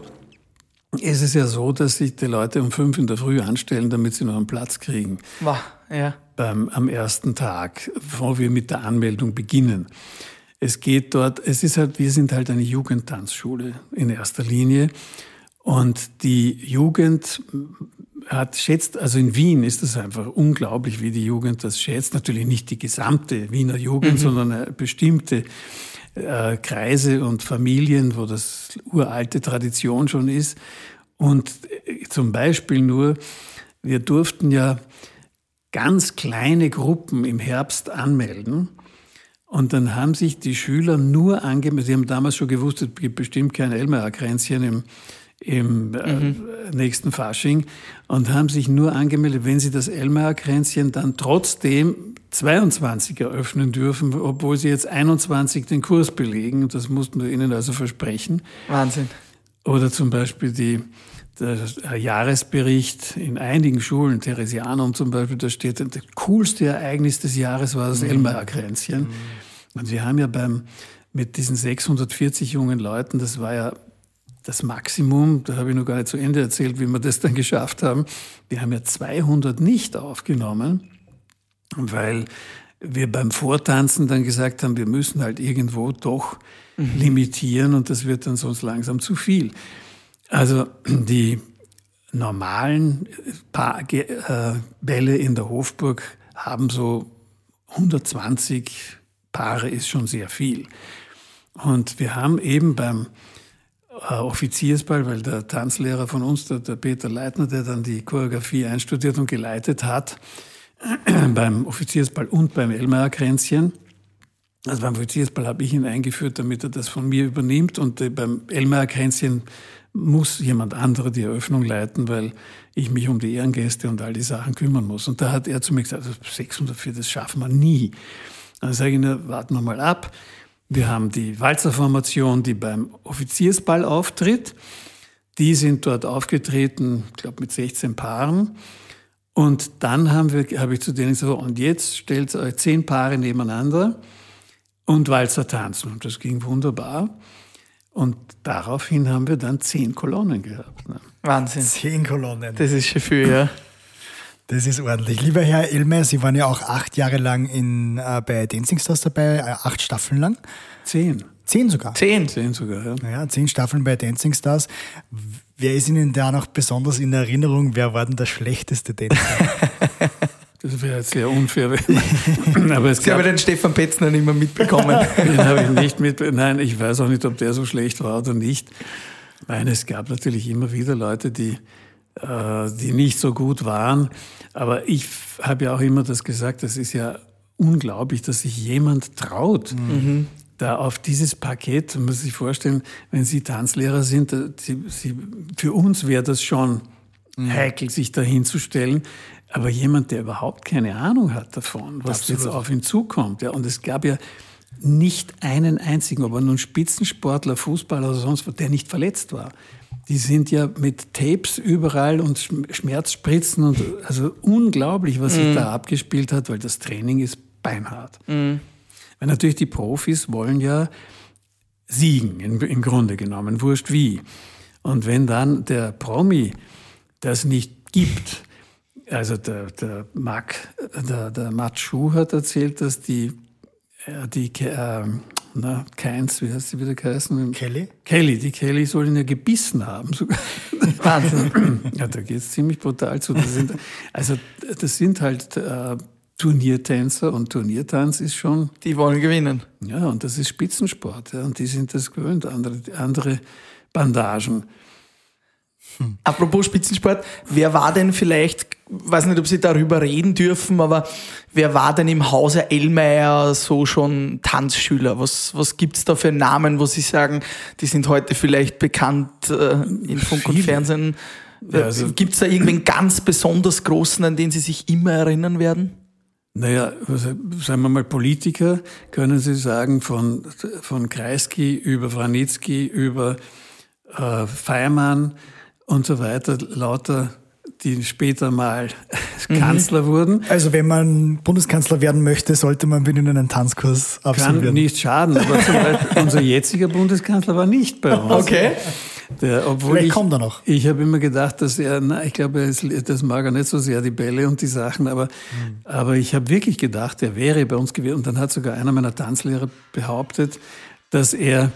ist es ja so, dass sich die Leute um fünf in der Früh anstellen, damit sie noch einen Platz kriegen. Wow, ja. Beim, am ersten Tag, bevor wir mit der Anmeldung beginnen. Es geht dort, es ist halt, wir sind halt eine Jugendtanzschule in erster Linie. Und die Jugend hat, schätzt, also in Wien ist es einfach unglaublich, wie die Jugend das schätzt. Natürlich nicht die gesamte Wiener Jugend, mhm. sondern bestimmte äh, Kreise und Familien, wo das uralte Tradition schon ist. Und äh, zum Beispiel nur, wir durften ja ganz kleine Gruppen im Herbst anmelden. Und dann haben sich die Schüler nur angemeldet, sie haben damals schon gewusst, es gibt bestimmt kein Elmar-Kränzchen im, im äh, mhm. nächsten Fasching und haben sich nur angemeldet, wenn sie das Elmar-Kränzchen dann trotzdem 22 eröffnen dürfen, obwohl sie jetzt 21 den Kurs belegen. Das mussten wir ihnen also versprechen. Wahnsinn. Oder zum Beispiel die, der Jahresbericht in einigen Schulen, Theresianum zum Beispiel, da steht, das coolste Ereignis des Jahres war das mhm. Elmar-Kränzchen. Mhm. Und wir haben ja beim, mit diesen 640 jungen Leuten, das war ja das Maximum, da habe ich noch gar nicht zu Ende erzählt, wie wir das dann geschafft haben. Wir haben ja 200 nicht aufgenommen, weil wir beim Vortanzen dann gesagt haben, wir müssen halt irgendwo doch mhm. limitieren und das wird dann sonst langsam zu viel. Also die normalen äh, Bälle in der Hofburg haben so 120 Paare ist schon sehr viel. Und wir haben eben beim äh, Offiziersball, weil der Tanzlehrer von uns, der, der Peter Leitner, der dann die Choreografie einstudiert und geleitet hat, [clears throat] beim Offiziersball und beim Elmar-Kränzchen, also beim Offiziersball habe ich ihn eingeführt, damit er das von mir übernimmt und äh, beim Elmar-Kränzchen muss jemand anderer die Eröffnung leiten, weil ich mich um die Ehrengäste und all die Sachen kümmern muss. Und da hat er zu mir gesagt, 604, das schaffen wir nie. Dann sage ich, na, warten wir mal ab. Wir haben die Walzerformation, die beim Offiziersball auftritt. Die sind dort aufgetreten, ich glaube mit 16 Paaren. Und dann habe ich zu denen gesagt, und jetzt stellt euch zehn Paare nebeneinander und Walzer tanzen. Und das ging wunderbar. Und daraufhin haben wir dann zehn Kolonnen gehabt. Ne? Wahnsinn. Zehn Kolonnen. Das ist schon viel, ja. Das ist ordentlich. Lieber Herr Elmer, Sie waren ja auch acht Jahre lang in, äh, bei Dancing Stars dabei, äh, acht Staffeln lang. Zehn. Zehn sogar. Zehn. Zehn sogar, ja. Naja, zehn Staffeln bei Dancing Stars. Wer ist Ihnen da noch besonders in Erinnerung? Wer war denn der schlechteste Tänzer? [laughs] Das wäre jetzt sehr unfair. [laughs] Aber es Sie haben den Stefan Petzner nicht mehr mitbekommen. [laughs] den habe ich nicht mit. Nein, ich weiß auch nicht, ob der so schlecht war oder nicht. Nein, es gab natürlich immer wieder Leute, die, äh, die nicht so gut waren. Aber ich habe ja auch immer das gesagt, das ist ja unglaublich, dass sich jemand traut. Mhm. Da auf dieses Paket, man muss sich vorstellen, wenn Sie Tanzlehrer sind, Sie, Sie, für uns wäre das schon mhm. heikel, sich da hinzustellen. Aber jemand, der überhaupt keine Ahnung hat davon, was Absolut. jetzt auf ihn zukommt. Ja, und es gab ja nicht einen einzigen, ob er nun Spitzensportler, Fußballer oder sonst was, der nicht verletzt war. Die sind ja mit Tapes überall und Schmerzspritzen und also unglaublich, was sich mhm. da abgespielt hat, weil das Training ist beinhart. Mhm. Weil natürlich die Profis wollen ja siegen, im Grunde genommen, wurscht wie. Und wenn dann der Promi das nicht gibt, also der, der Mark, der, der Matt Schuh hat erzählt, dass die, äh, die äh, na, Keins, wie heißt sie wieder geheißen? Kelly? Kelly, die Kelly soll ihn ja gebissen haben. [laughs] Wahnsinn. ja, da geht's ziemlich brutal zu. Das sind, also das sind halt äh, Turniertänzer und Turniertanz ist schon. Die wollen gewinnen. Ja, und das ist Spitzensport. Ja, und die sind das gewöhnt, andere, andere Bandagen. Hm. Apropos Spitzensport, wer war denn vielleicht, weiß nicht, ob Sie darüber reden dürfen, aber wer war denn im Hause Ellmeier so schon Tanzschüler? Was, was gibt's da für Namen, wo Sie sagen, die sind heute vielleicht bekannt äh, in Funk Viele. und Fernsehen? Ja, also gibt's da irgendwen ganz besonders Großen, an den Sie sich immer erinnern werden? Naja, sagen wir mal Politiker, können Sie sagen, von, von Kreisky über Franitzky über äh, Feiermann, und so weiter, lauter, die später mal [laughs] mhm. Kanzler wurden. Also wenn man Bundeskanzler werden möchte, sollte man mit ihnen einen Tanzkurs absolvieren. Kann nicht schaden, aber zum Beispiel [laughs] unser jetziger Bundeskanzler war nicht bei uns. Okay. Der, obwohl Vielleicht ich, kommt er noch. Ich habe immer gedacht, dass er, na, ich glaube, das mag er nicht so sehr, die Bälle und die Sachen, aber, mhm. aber ich habe wirklich gedacht, er wäre bei uns gewesen. Und dann hat sogar einer meiner Tanzlehrer behauptet, dass er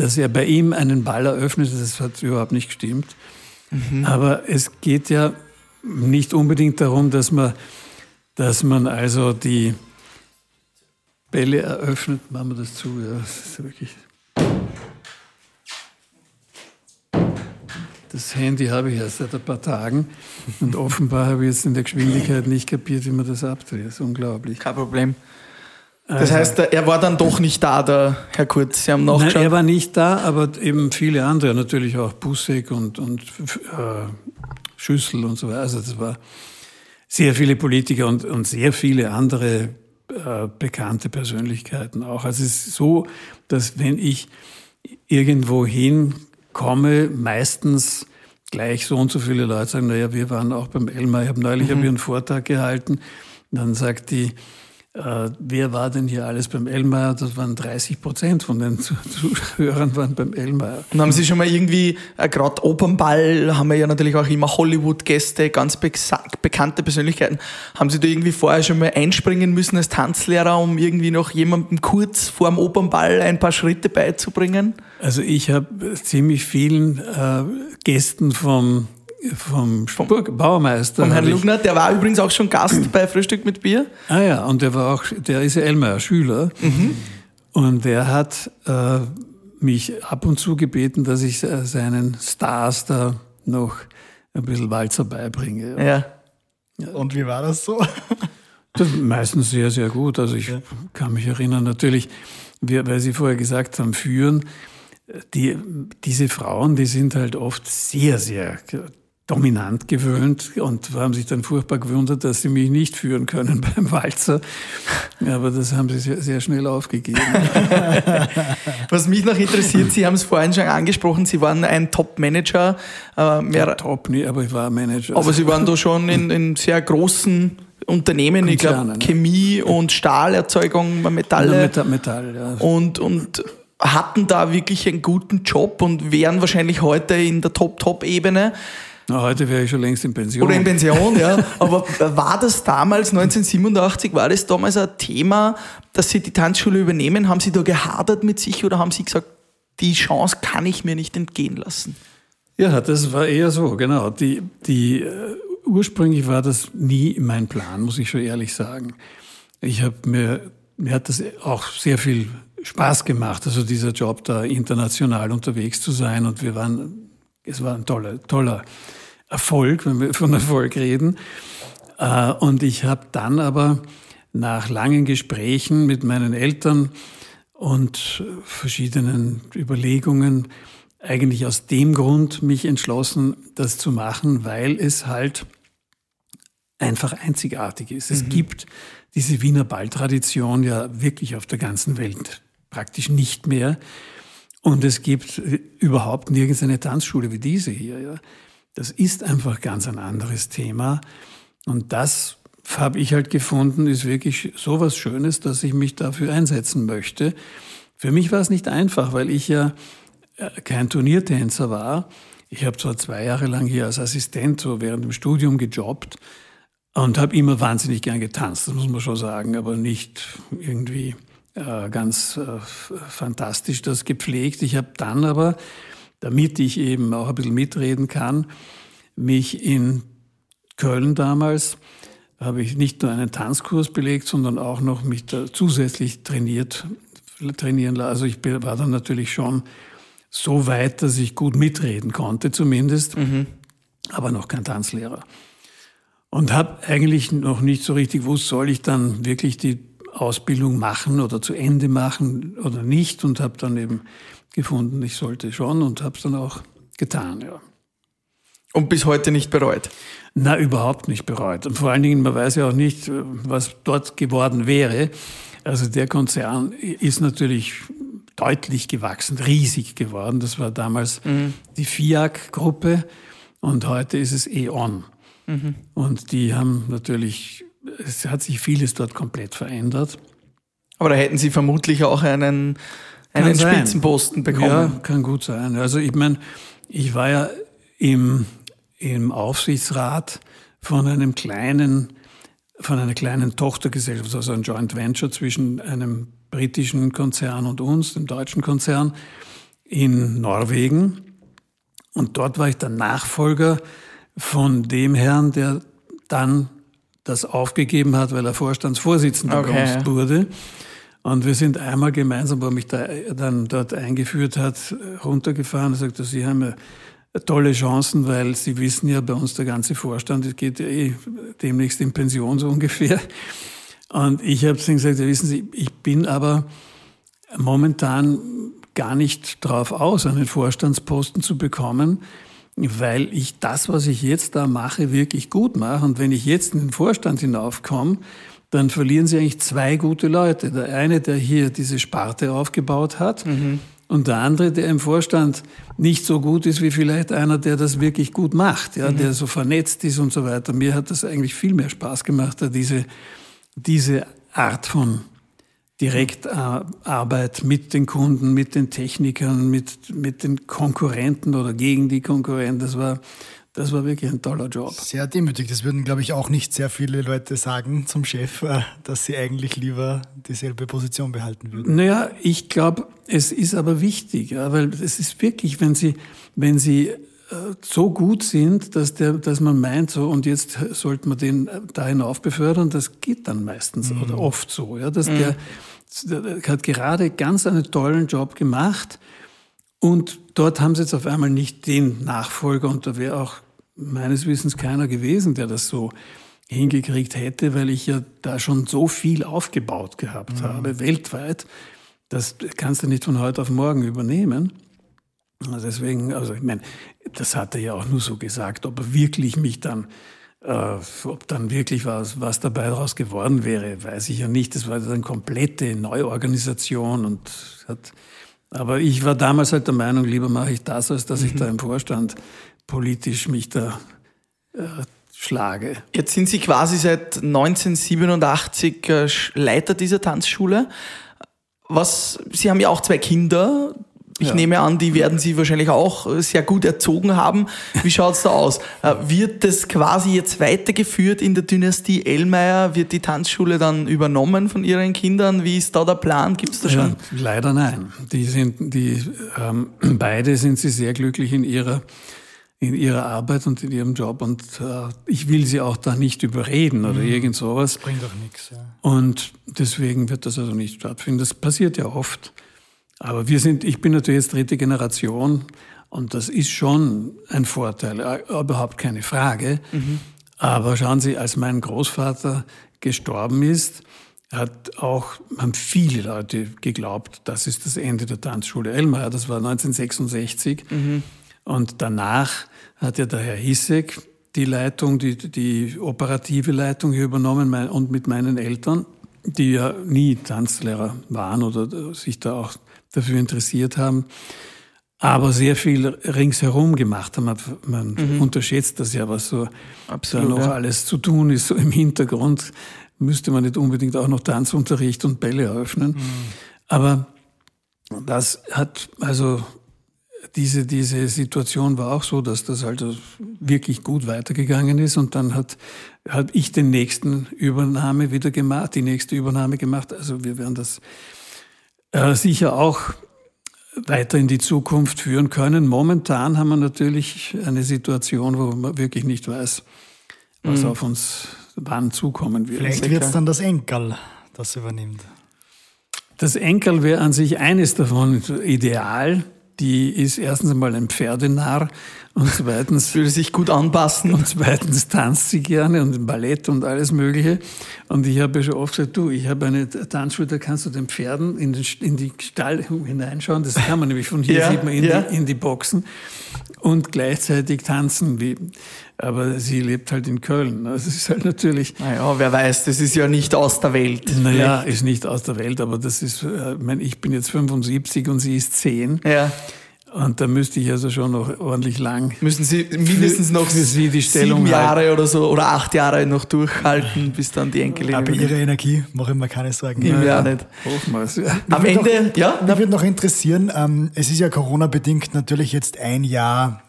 dass er bei ihm einen Ball eröffnet. Das hat überhaupt nicht gestimmt. Mhm. Aber es geht ja nicht unbedingt darum, dass man, dass man also die Bälle eröffnet. Machen wir das zu, ja, das ist wirklich. Das Handy habe ich erst seit ein paar Tagen und [laughs] offenbar habe ich jetzt in der Geschwindigkeit nicht kapiert, wie man das abdreht. Das ist unglaublich. Kein Problem. Das heißt, er war dann doch nicht da, der Herr Kurz. Sie haben nachgeschaut. Nein, er war nicht da, aber eben viele andere, natürlich auch Busseck und, und äh, Schüssel und so weiter. Also das war sehr viele Politiker und, und sehr viele andere äh, bekannte Persönlichkeiten auch. Also es ist so, dass wenn ich irgendwo hinkomme, meistens gleich so und so viele Leute sagen, naja, wir waren auch beim Elmar. Ich habe neulich mhm. hab einen Vortrag gehalten. Dann sagt die, äh, wer war denn hier alles beim Elmar? Das waren 30 Prozent von den [laughs] Zuhörern waren beim Elmar. Und haben Sie schon mal irgendwie, äh, gerade Opernball, haben wir ja natürlich auch immer Hollywood-Gäste, ganz be bekannte Persönlichkeiten. Haben Sie da irgendwie vorher schon mal einspringen müssen als Tanzlehrer, um irgendwie noch jemandem kurz vor dem Opernball ein paar Schritte beizubringen? Also ich habe ziemlich vielen äh, Gästen vom vom, vom Baumeister. Vom Herrn Lugner, der war übrigens auch schon Gast [clears throat] bei Frühstück mit Bier. Ah ja, und der war auch, der ist ja Elmar Schüler. Mhm. Und der hat äh, mich ab und zu gebeten, dass ich äh, seinen Stars da noch ein bisschen Walzer beibringe. Ja. ja. Und wie war das so? [laughs] Das meistens sehr, sehr gut. Also ich ja. kann mich erinnern, natürlich, weil Sie vorher gesagt haben, führen, die, diese Frauen, die sind halt oft sehr, sehr dominant gewöhnt und haben sich dann furchtbar gewundert, dass sie mich nicht führen können [laughs] beim Walzer. Aber das haben sie sehr, sehr schnell aufgegeben. [laughs] Was mich noch interessiert, Sie haben es vorhin schon angesprochen, Sie waren ein Top-Manager. Äh, ja, top, nie, aber ich war Manager. Aber Sie waren da schon in, in sehr großen Unternehmen, ich glaube Chemie und Stahlerzeugung, Metalle. Metall, Metall ja. Und, und hatten da wirklich einen guten Job und wären wahrscheinlich heute in der Top-Top-Ebene. Na, heute wäre ich schon längst in Pension. Oder in Pension, ja. Aber war das damals, 1987, war das damals ein Thema, dass Sie die Tanzschule übernehmen? Haben Sie da gehadert mit sich oder haben Sie gesagt, die Chance kann ich mir nicht entgehen lassen? Ja, das war eher so, genau. Die, die, uh, ursprünglich war das nie mein Plan, muss ich schon ehrlich sagen. Ich habe mir, mir hat das auch sehr viel Spaß gemacht, also dieser Job da international unterwegs zu sein und wir waren, es war ein toller, toller Erfolg, wenn wir [laughs] von Erfolg reden. Äh, und ich habe dann aber nach langen Gesprächen mit meinen Eltern und verschiedenen Überlegungen eigentlich aus dem Grund mich entschlossen, das zu machen, weil es halt einfach einzigartig ist. Es mhm. gibt diese Wiener Balltradition ja wirklich auf der ganzen Welt praktisch nicht mehr. Und es gibt überhaupt nirgends eine Tanzschule wie diese hier. Ja. Das ist einfach ganz ein anderes Thema. Und das habe ich halt gefunden, ist wirklich so was Schönes, dass ich mich dafür einsetzen möchte. Für mich war es nicht einfach, weil ich ja äh, kein Turniertänzer war. Ich habe zwar zwei Jahre lang hier als Assistent so während dem Studium gejobbt und habe immer wahnsinnig gern getanzt, das muss man schon sagen, aber nicht irgendwie äh, ganz äh, fantastisch das gepflegt. Ich habe dann aber, damit ich eben auch ein bisschen mitreden kann, mich in Köln damals habe ich nicht nur einen Tanzkurs belegt, sondern auch noch mich da zusätzlich trainiert, trainieren lassen. Also ich war dann natürlich schon so weit, dass ich gut mitreden konnte zumindest, mhm. aber noch kein Tanzlehrer. Und habe eigentlich noch nicht so richtig gewusst, soll ich dann wirklich die Ausbildung machen oder zu Ende machen oder nicht und habe dann eben gefunden, ich sollte schon und habe es dann auch getan. Ja. Und bis heute nicht bereut? Na, überhaupt nicht bereut. Und vor allen Dingen, man weiß ja auch nicht, was dort geworden wäre. Also der Konzern ist natürlich deutlich gewachsen, riesig geworden. Das war damals mhm. die FIAC-Gruppe und heute ist es E.ON. Mhm. Und die haben natürlich, es hat sich vieles dort komplett verändert. Aber da hätten Sie vermutlich auch einen, einen Spitzenposten bekommen. Ja, kann gut sein. Also ich meine, ich war ja im, im Aufsichtsrat von einem kleinen von einer kleinen Tochtergesellschaft, also ein Joint Venture zwischen einem britischen Konzern und uns, dem deutschen Konzern, in Norwegen. Und dort war ich der Nachfolger von dem Herrn, der dann das aufgegeben hat, weil er Vorstandsvorsitzender okay, wurde. Und wir sind einmal gemeinsam, wo er mich da dann dort eingeführt hat, runtergefahren und sagte, Sie haben ja tolle Chancen, weil Sie wissen ja, bei uns der ganze Vorstand geht ja eh demnächst in Pension so [laughs] ungefähr. Und ich habe ihm gesagt, ja, wissen Sie, ich bin aber momentan gar nicht drauf aus, einen Vorstandsposten zu bekommen, weil ich das, was ich jetzt da mache, wirklich gut mache. Und wenn ich jetzt in den Vorstand hinaufkomme, dann verlieren Sie eigentlich zwei gute Leute. Der eine, der hier diese Sparte aufgebaut hat, mhm. und der andere, der im Vorstand nicht so gut ist wie vielleicht einer, der das wirklich gut macht, ja, mhm. der so vernetzt ist und so weiter. Mir hat das eigentlich viel mehr Spaß gemacht, da diese diese Art von Direktarbeit mit den Kunden, mit den Technikern, mit, mit den Konkurrenten oder gegen die Konkurrenten, das war, das war wirklich ein toller Job. Sehr demütig. Das würden, glaube ich, auch nicht sehr viele Leute sagen zum Chef, äh, dass sie eigentlich lieber dieselbe Position behalten würden. Naja, ich glaube, es ist aber wichtig, weil es ist wirklich, wenn Sie, wenn Sie so gut sind, dass, der, dass man meint, so und jetzt sollte man den da hinauf befördern, das geht dann meistens mhm. oder oft so. Ja, dass mhm. der, der hat gerade ganz einen tollen Job gemacht und dort haben sie jetzt auf einmal nicht den Nachfolger und da wäre auch meines Wissens keiner gewesen, der das so hingekriegt hätte, weil ich ja da schon so viel aufgebaut gehabt mhm. habe, weltweit. Das kannst du nicht von heute auf morgen übernehmen. Also deswegen, also ich meine, das hat er ja auch nur so gesagt, ob er wirklich mich dann, äh, ob dann wirklich was, was dabei daraus geworden wäre, weiß ich ja nicht. Das war eine komplette Neuorganisation und hat, aber ich war damals halt der Meinung, lieber mache ich das, als dass mhm. ich da im Vorstand politisch mich da äh, schlage. Jetzt sind Sie quasi seit 1987 äh, Leiter dieser Tanzschule. Was, Sie haben ja auch zwei Kinder, ich ja. nehme an, die werden Sie wahrscheinlich auch sehr gut erzogen haben. Wie schaut's da aus? Äh, wird das quasi jetzt weitergeführt in der Dynastie Ellmeier? Wird die Tanzschule dann übernommen von Ihren Kindern? Wie ist da der Plan? Gibt's da schon? Ja, leider nein. Die sind, die, ähm, [clears throat] beide sind sie sehr glücklich in ihrer in ihrer Arbeit und in ihrem Job und äh, ich will sie auch da nicht überreden oder mhm. irgend sowas. Das bringt doch nichts. Ja. Und deswegen wird das also nicht stattfinden. Das passiert ja oft. Aber wir sind, ich bin natürlich jetzt dritte Generation und das ist schon ein Vorteil, äh, überhaupt keine Frage. Mhm. Aber schauen Sie, als mein Großvater gestorben ist, hat auch, haben viele Leute geglaubt, das ist das Ende der Tanzschule Elmar. Das war 1966. Mhm. Und danach hat ja der Herr Hissek die Leitung, die, die operative Leitung hier übernommen und mit meinen Eltern, die ja nie Tanzlehrer waren oder sich da auch dafür interessiert haben, aber sehr viel ringsherum gemacht haben. Man mhm. unterschätzt das ja, was so Absolut, da noch ja. alles zu tun ist, so im Hintergrund. Müsste man nicht unbedingt auch noch Tanzunterricht und Bälle eröffnen. Mhm. Aber das hat also diese, diese Situation war auch so, dass das halt wirklich gut weitergegangen ist und dann hat, habe ich den nächsten Übernahme wieder gemacht, die nächste Übernahme gemacht. Also wir werden das äh, sicher auch weiter in die Zukunft führen können. Momentan haben wir natürlich eine Situation, wo man wirklich nicht weiß, was mhm. auf uns wann zukommen wird. Vielleicht wird es dann das Enkel, das übernimmt. Das Enkel wäre an sich eines davon ideal. Die ist erstens einmal ein Pferdenarr und zweitens [laughs] würde sich gut anpassen. Und zweitens tanzt sie gerne und Ballett und alles Mögliche. Und ich habe ja schon oft gesagt, du, ich habe eine Tanzschule, da kannst du den Pferden in, den, in die Stall hineinschauen. Das kann man nämlich von hier ja, sieht man in, ja. die, in die Boxen und gleichzeitig tanzen. Wie, aber sie lebt halt in Köln. Also es ist halt natürlich. Naja, wer weiß, das ist ja nicht aus der Welt. Naja, ist nicht aus der Welt, aber das ist, äh, ich, meine, ich bin jetzt 75 und sie ist 10. Ja. Und da müsste ich also schon noch ordentlich lang. Müssen Sie mindestens für, noch für Sie die Stellung sieben Jahre halten. oder so oder acht Jahre noch durchhalten, bis dann die Enkelin. Aber Ihre Energie, mache ich mir keine Sorgen. Ich ja, nicht. Oftmals, ja. Am Ende, noch, ja. Mich würde noch interessieren, ähm, es ist ja Corona-bedingt natürlich jetzt ein Jahr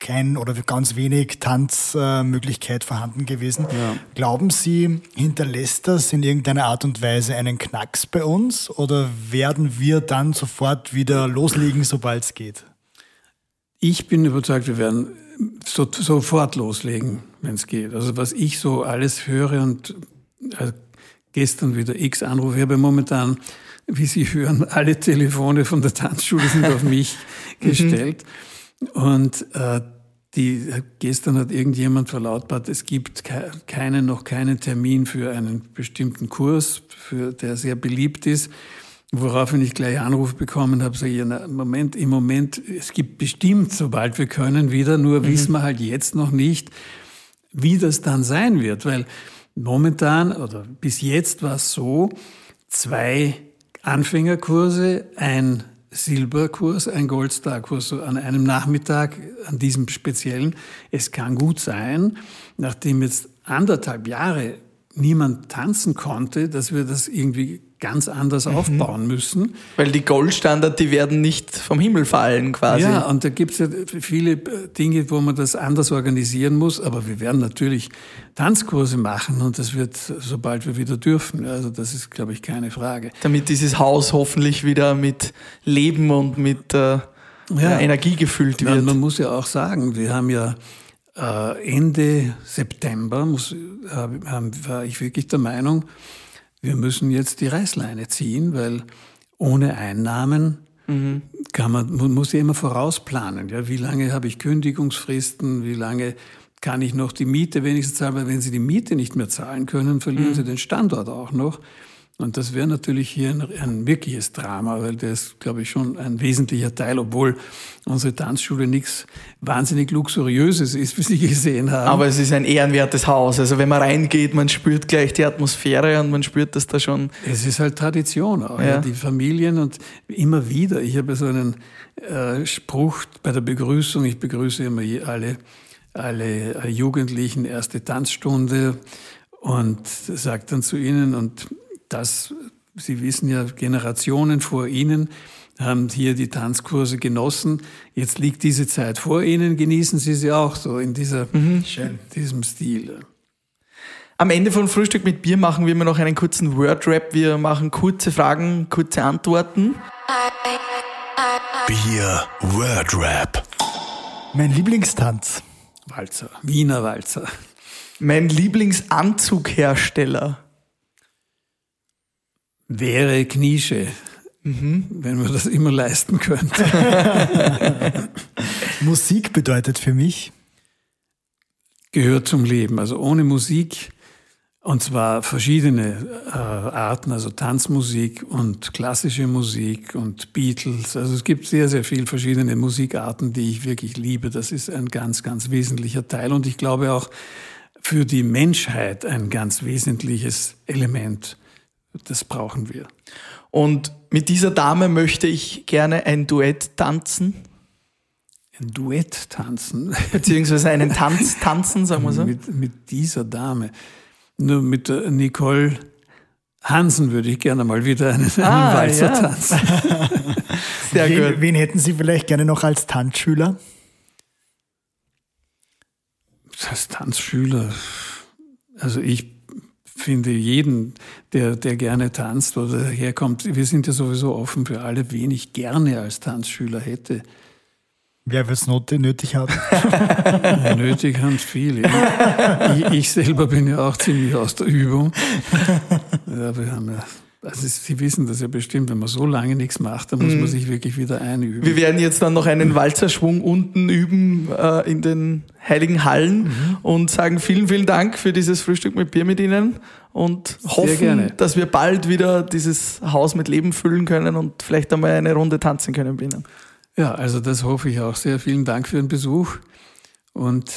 kein oder ganz wenig Tanzmöglichkeit vorhanden gewesen. Ja. Glauben Sie, hinterlässt das in irgendeiner Art und Weise einen Knacks bei uns oder werden wir dann sofort wieder loslegen, sobald es geht? Ich bin überzeugt, wir werden so, sofort loslegen, wenn es geht. Also was ich so alles höre und äh, gestern wieder x Anrufe, habe momentan, wie Sie hören, alle Telefone von der Tanzschule sind auf mich [laughs] mhm. gestellt. Und äh, die, gestern hat irgendjemand verlautbart, es gibt keinen, noch keinen Termin für einen bestimmten Kurs, für, der sehr beliebt ist. Woraufhin ich gleich Anruf bekommen habe, sage ich, na, Moment, im Moment, es gibt bestimmt, sobald wir können, wieder, nur mhm. wissen wir halt jetzt noch nicht, wie das dann sein wird, weil momentan oder bis jetzt war es so, zwei Anfängerkurse, ein Silberkurs, ein Goldstar-Kurs so an einem Nachmittag, an diesem speziellen. Es kann gut sein, nachdem jetzt anderthalb Jahre niemand tanzen konnte, dass wir das irgendwie ganz anders mhm. aufbauen müssen. Weil die Goldstandard, die werden nicht vom Himmel fallen quasi. Ja, und da gibt es ja viele äh, Dinge, wo man das anders organisieren muss, aber wir werden natürlich Tanzkurse machen und das wird, sobald wir wieder dürfen. Also das ist, glaube ich, keine Frage. Damit dieses Haus hoffentlich wieder mit Leben und mit äh, ja, Energie gefüllt wird. Man, man muss ja auch sagen, wir haben ja äh, Ende September, muss, äh, war ich wirklich der Meinung, wir müssen jetzt die Reißleine ziehen, weil ohne Einnahmen mhm. kann man, man muss ja immer vorausplanen. Ja, wie lange habe ich Kündigungsfristen? Wie lange kann ich noch die Miete wenigstens zahlen? Weil wenn Sie die Miete nicht mehr zahlen können, verlieren mhm. Sie den Standort auch noch. Und das wäre natürlich hier ein, ein, wirkliches Drama, weil der ist, glaube ich, schon ein wesentlicher Teil, obwohl unsere Tanzschule nichts wahnsinnig Luxuriöses ist, wie Sie gesehen haben. Aber es ist ein ehrenwertes Haus. Also wenn man reingeht, man spürt gleich die Atmosphäre und man spürt das da schon. Es ist halt Tradition auch. Ja. ja die Familien und immer wieder. Ich habe so einen äh, Spruch bei der Begrüßung. Ich begrüße immer alle, alle Jugendlichen erste Tanzstunde und sage dann zu ihnen und das, Sie wissen ja, Generationen vor Ihnen haben hier die Tanzkurse genossen. Jetzt liegt diese Zeit vor Ihnen, genießen Sie sie auch so in dieser, mhm. diesem Stil. Am Ende von Frühstück mit Bier machen wir immer noch einen kurzen Word-Rap. Wir machen kurze Fragen, kurze Antworten. Bier Word-Rap. Mein Lieblingstanz. Walzer, Wiener Walzer. Mein Lieblingsanzughersteller wäre Knische, mhm. wenn man das immer leisten könnte. [laughs] Musik bedeutet für mich? Gehört zum Leben. Also ohne Musik, und zwar verschiedene äh, Arten, also Tanzmusik und klassische Musik und Beatles. Also es gibt sehr, sehr viele verschiedene Musikarten, die ich wirklich liebe. Das ist ein ganz, ganz wesentlicher Teil. Und ich glaube auch für die Menschheit ein ganz wesentliches Element das brauchen wir. Und mit dieser Dame möchte ich gerne ein Duett tanzen. Ein Duett tanzen? [laughs] Beziehungsweise einen Tanz tanzen, sagen wir so. Mit, mit dieser Dame. Nur mit Nicole Hansen würde ich gerne mal wieder einen, einen ah, Walzer ja. tanzen. [laughs] Sehr wen, gut. wen hätten Sie vielleicht gerne noch als Tanzschüler? Als Tanzschüler. Also ich finde jeden, der, der gerne tanzt oder herkommt, wir sind ja sowieso offen für alle, wen ich gerne als Tanzschüler hätte. Wer wird es nötig ja, [laughs] nötig haben viele. Ich, ich, selber bin ja auch ziemlich aus der Übung. Ja, wir haben ja also Sie wissen das ja bestimmt, wenn man so lange nichts macht, dann muss man mhm. sich wirklich wieder einüben. Wir werden jetzt dann noch einen Walzerschwung unten üben äh, in den Heiligen Hallen mhm. und sagen vielen, vielen Dank für dieses Frühstück mit Bier mit Ihnen und Sehr hoffen, gerne. dass wir bald wieder dieses Haus mit Leben füllen können und vielleicht einmal eine Runde tanzen können mit Ihnen. Ja, also das hoffe ich auch sehr. Vielen Dank für den Besuch und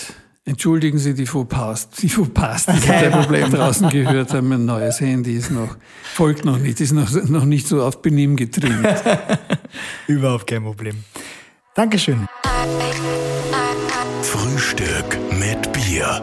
entschuldigen Sie die Fauxpas, die Fauxpas, die wir Problem draußen gehört haben. Ein neues Handy ist noch, folgt noch nicht, ist noch, noch nicht so auf Benimm getrimmt. [laughs] Überhaupt kein Problem. Dankeschön. Frühstück mit Bier.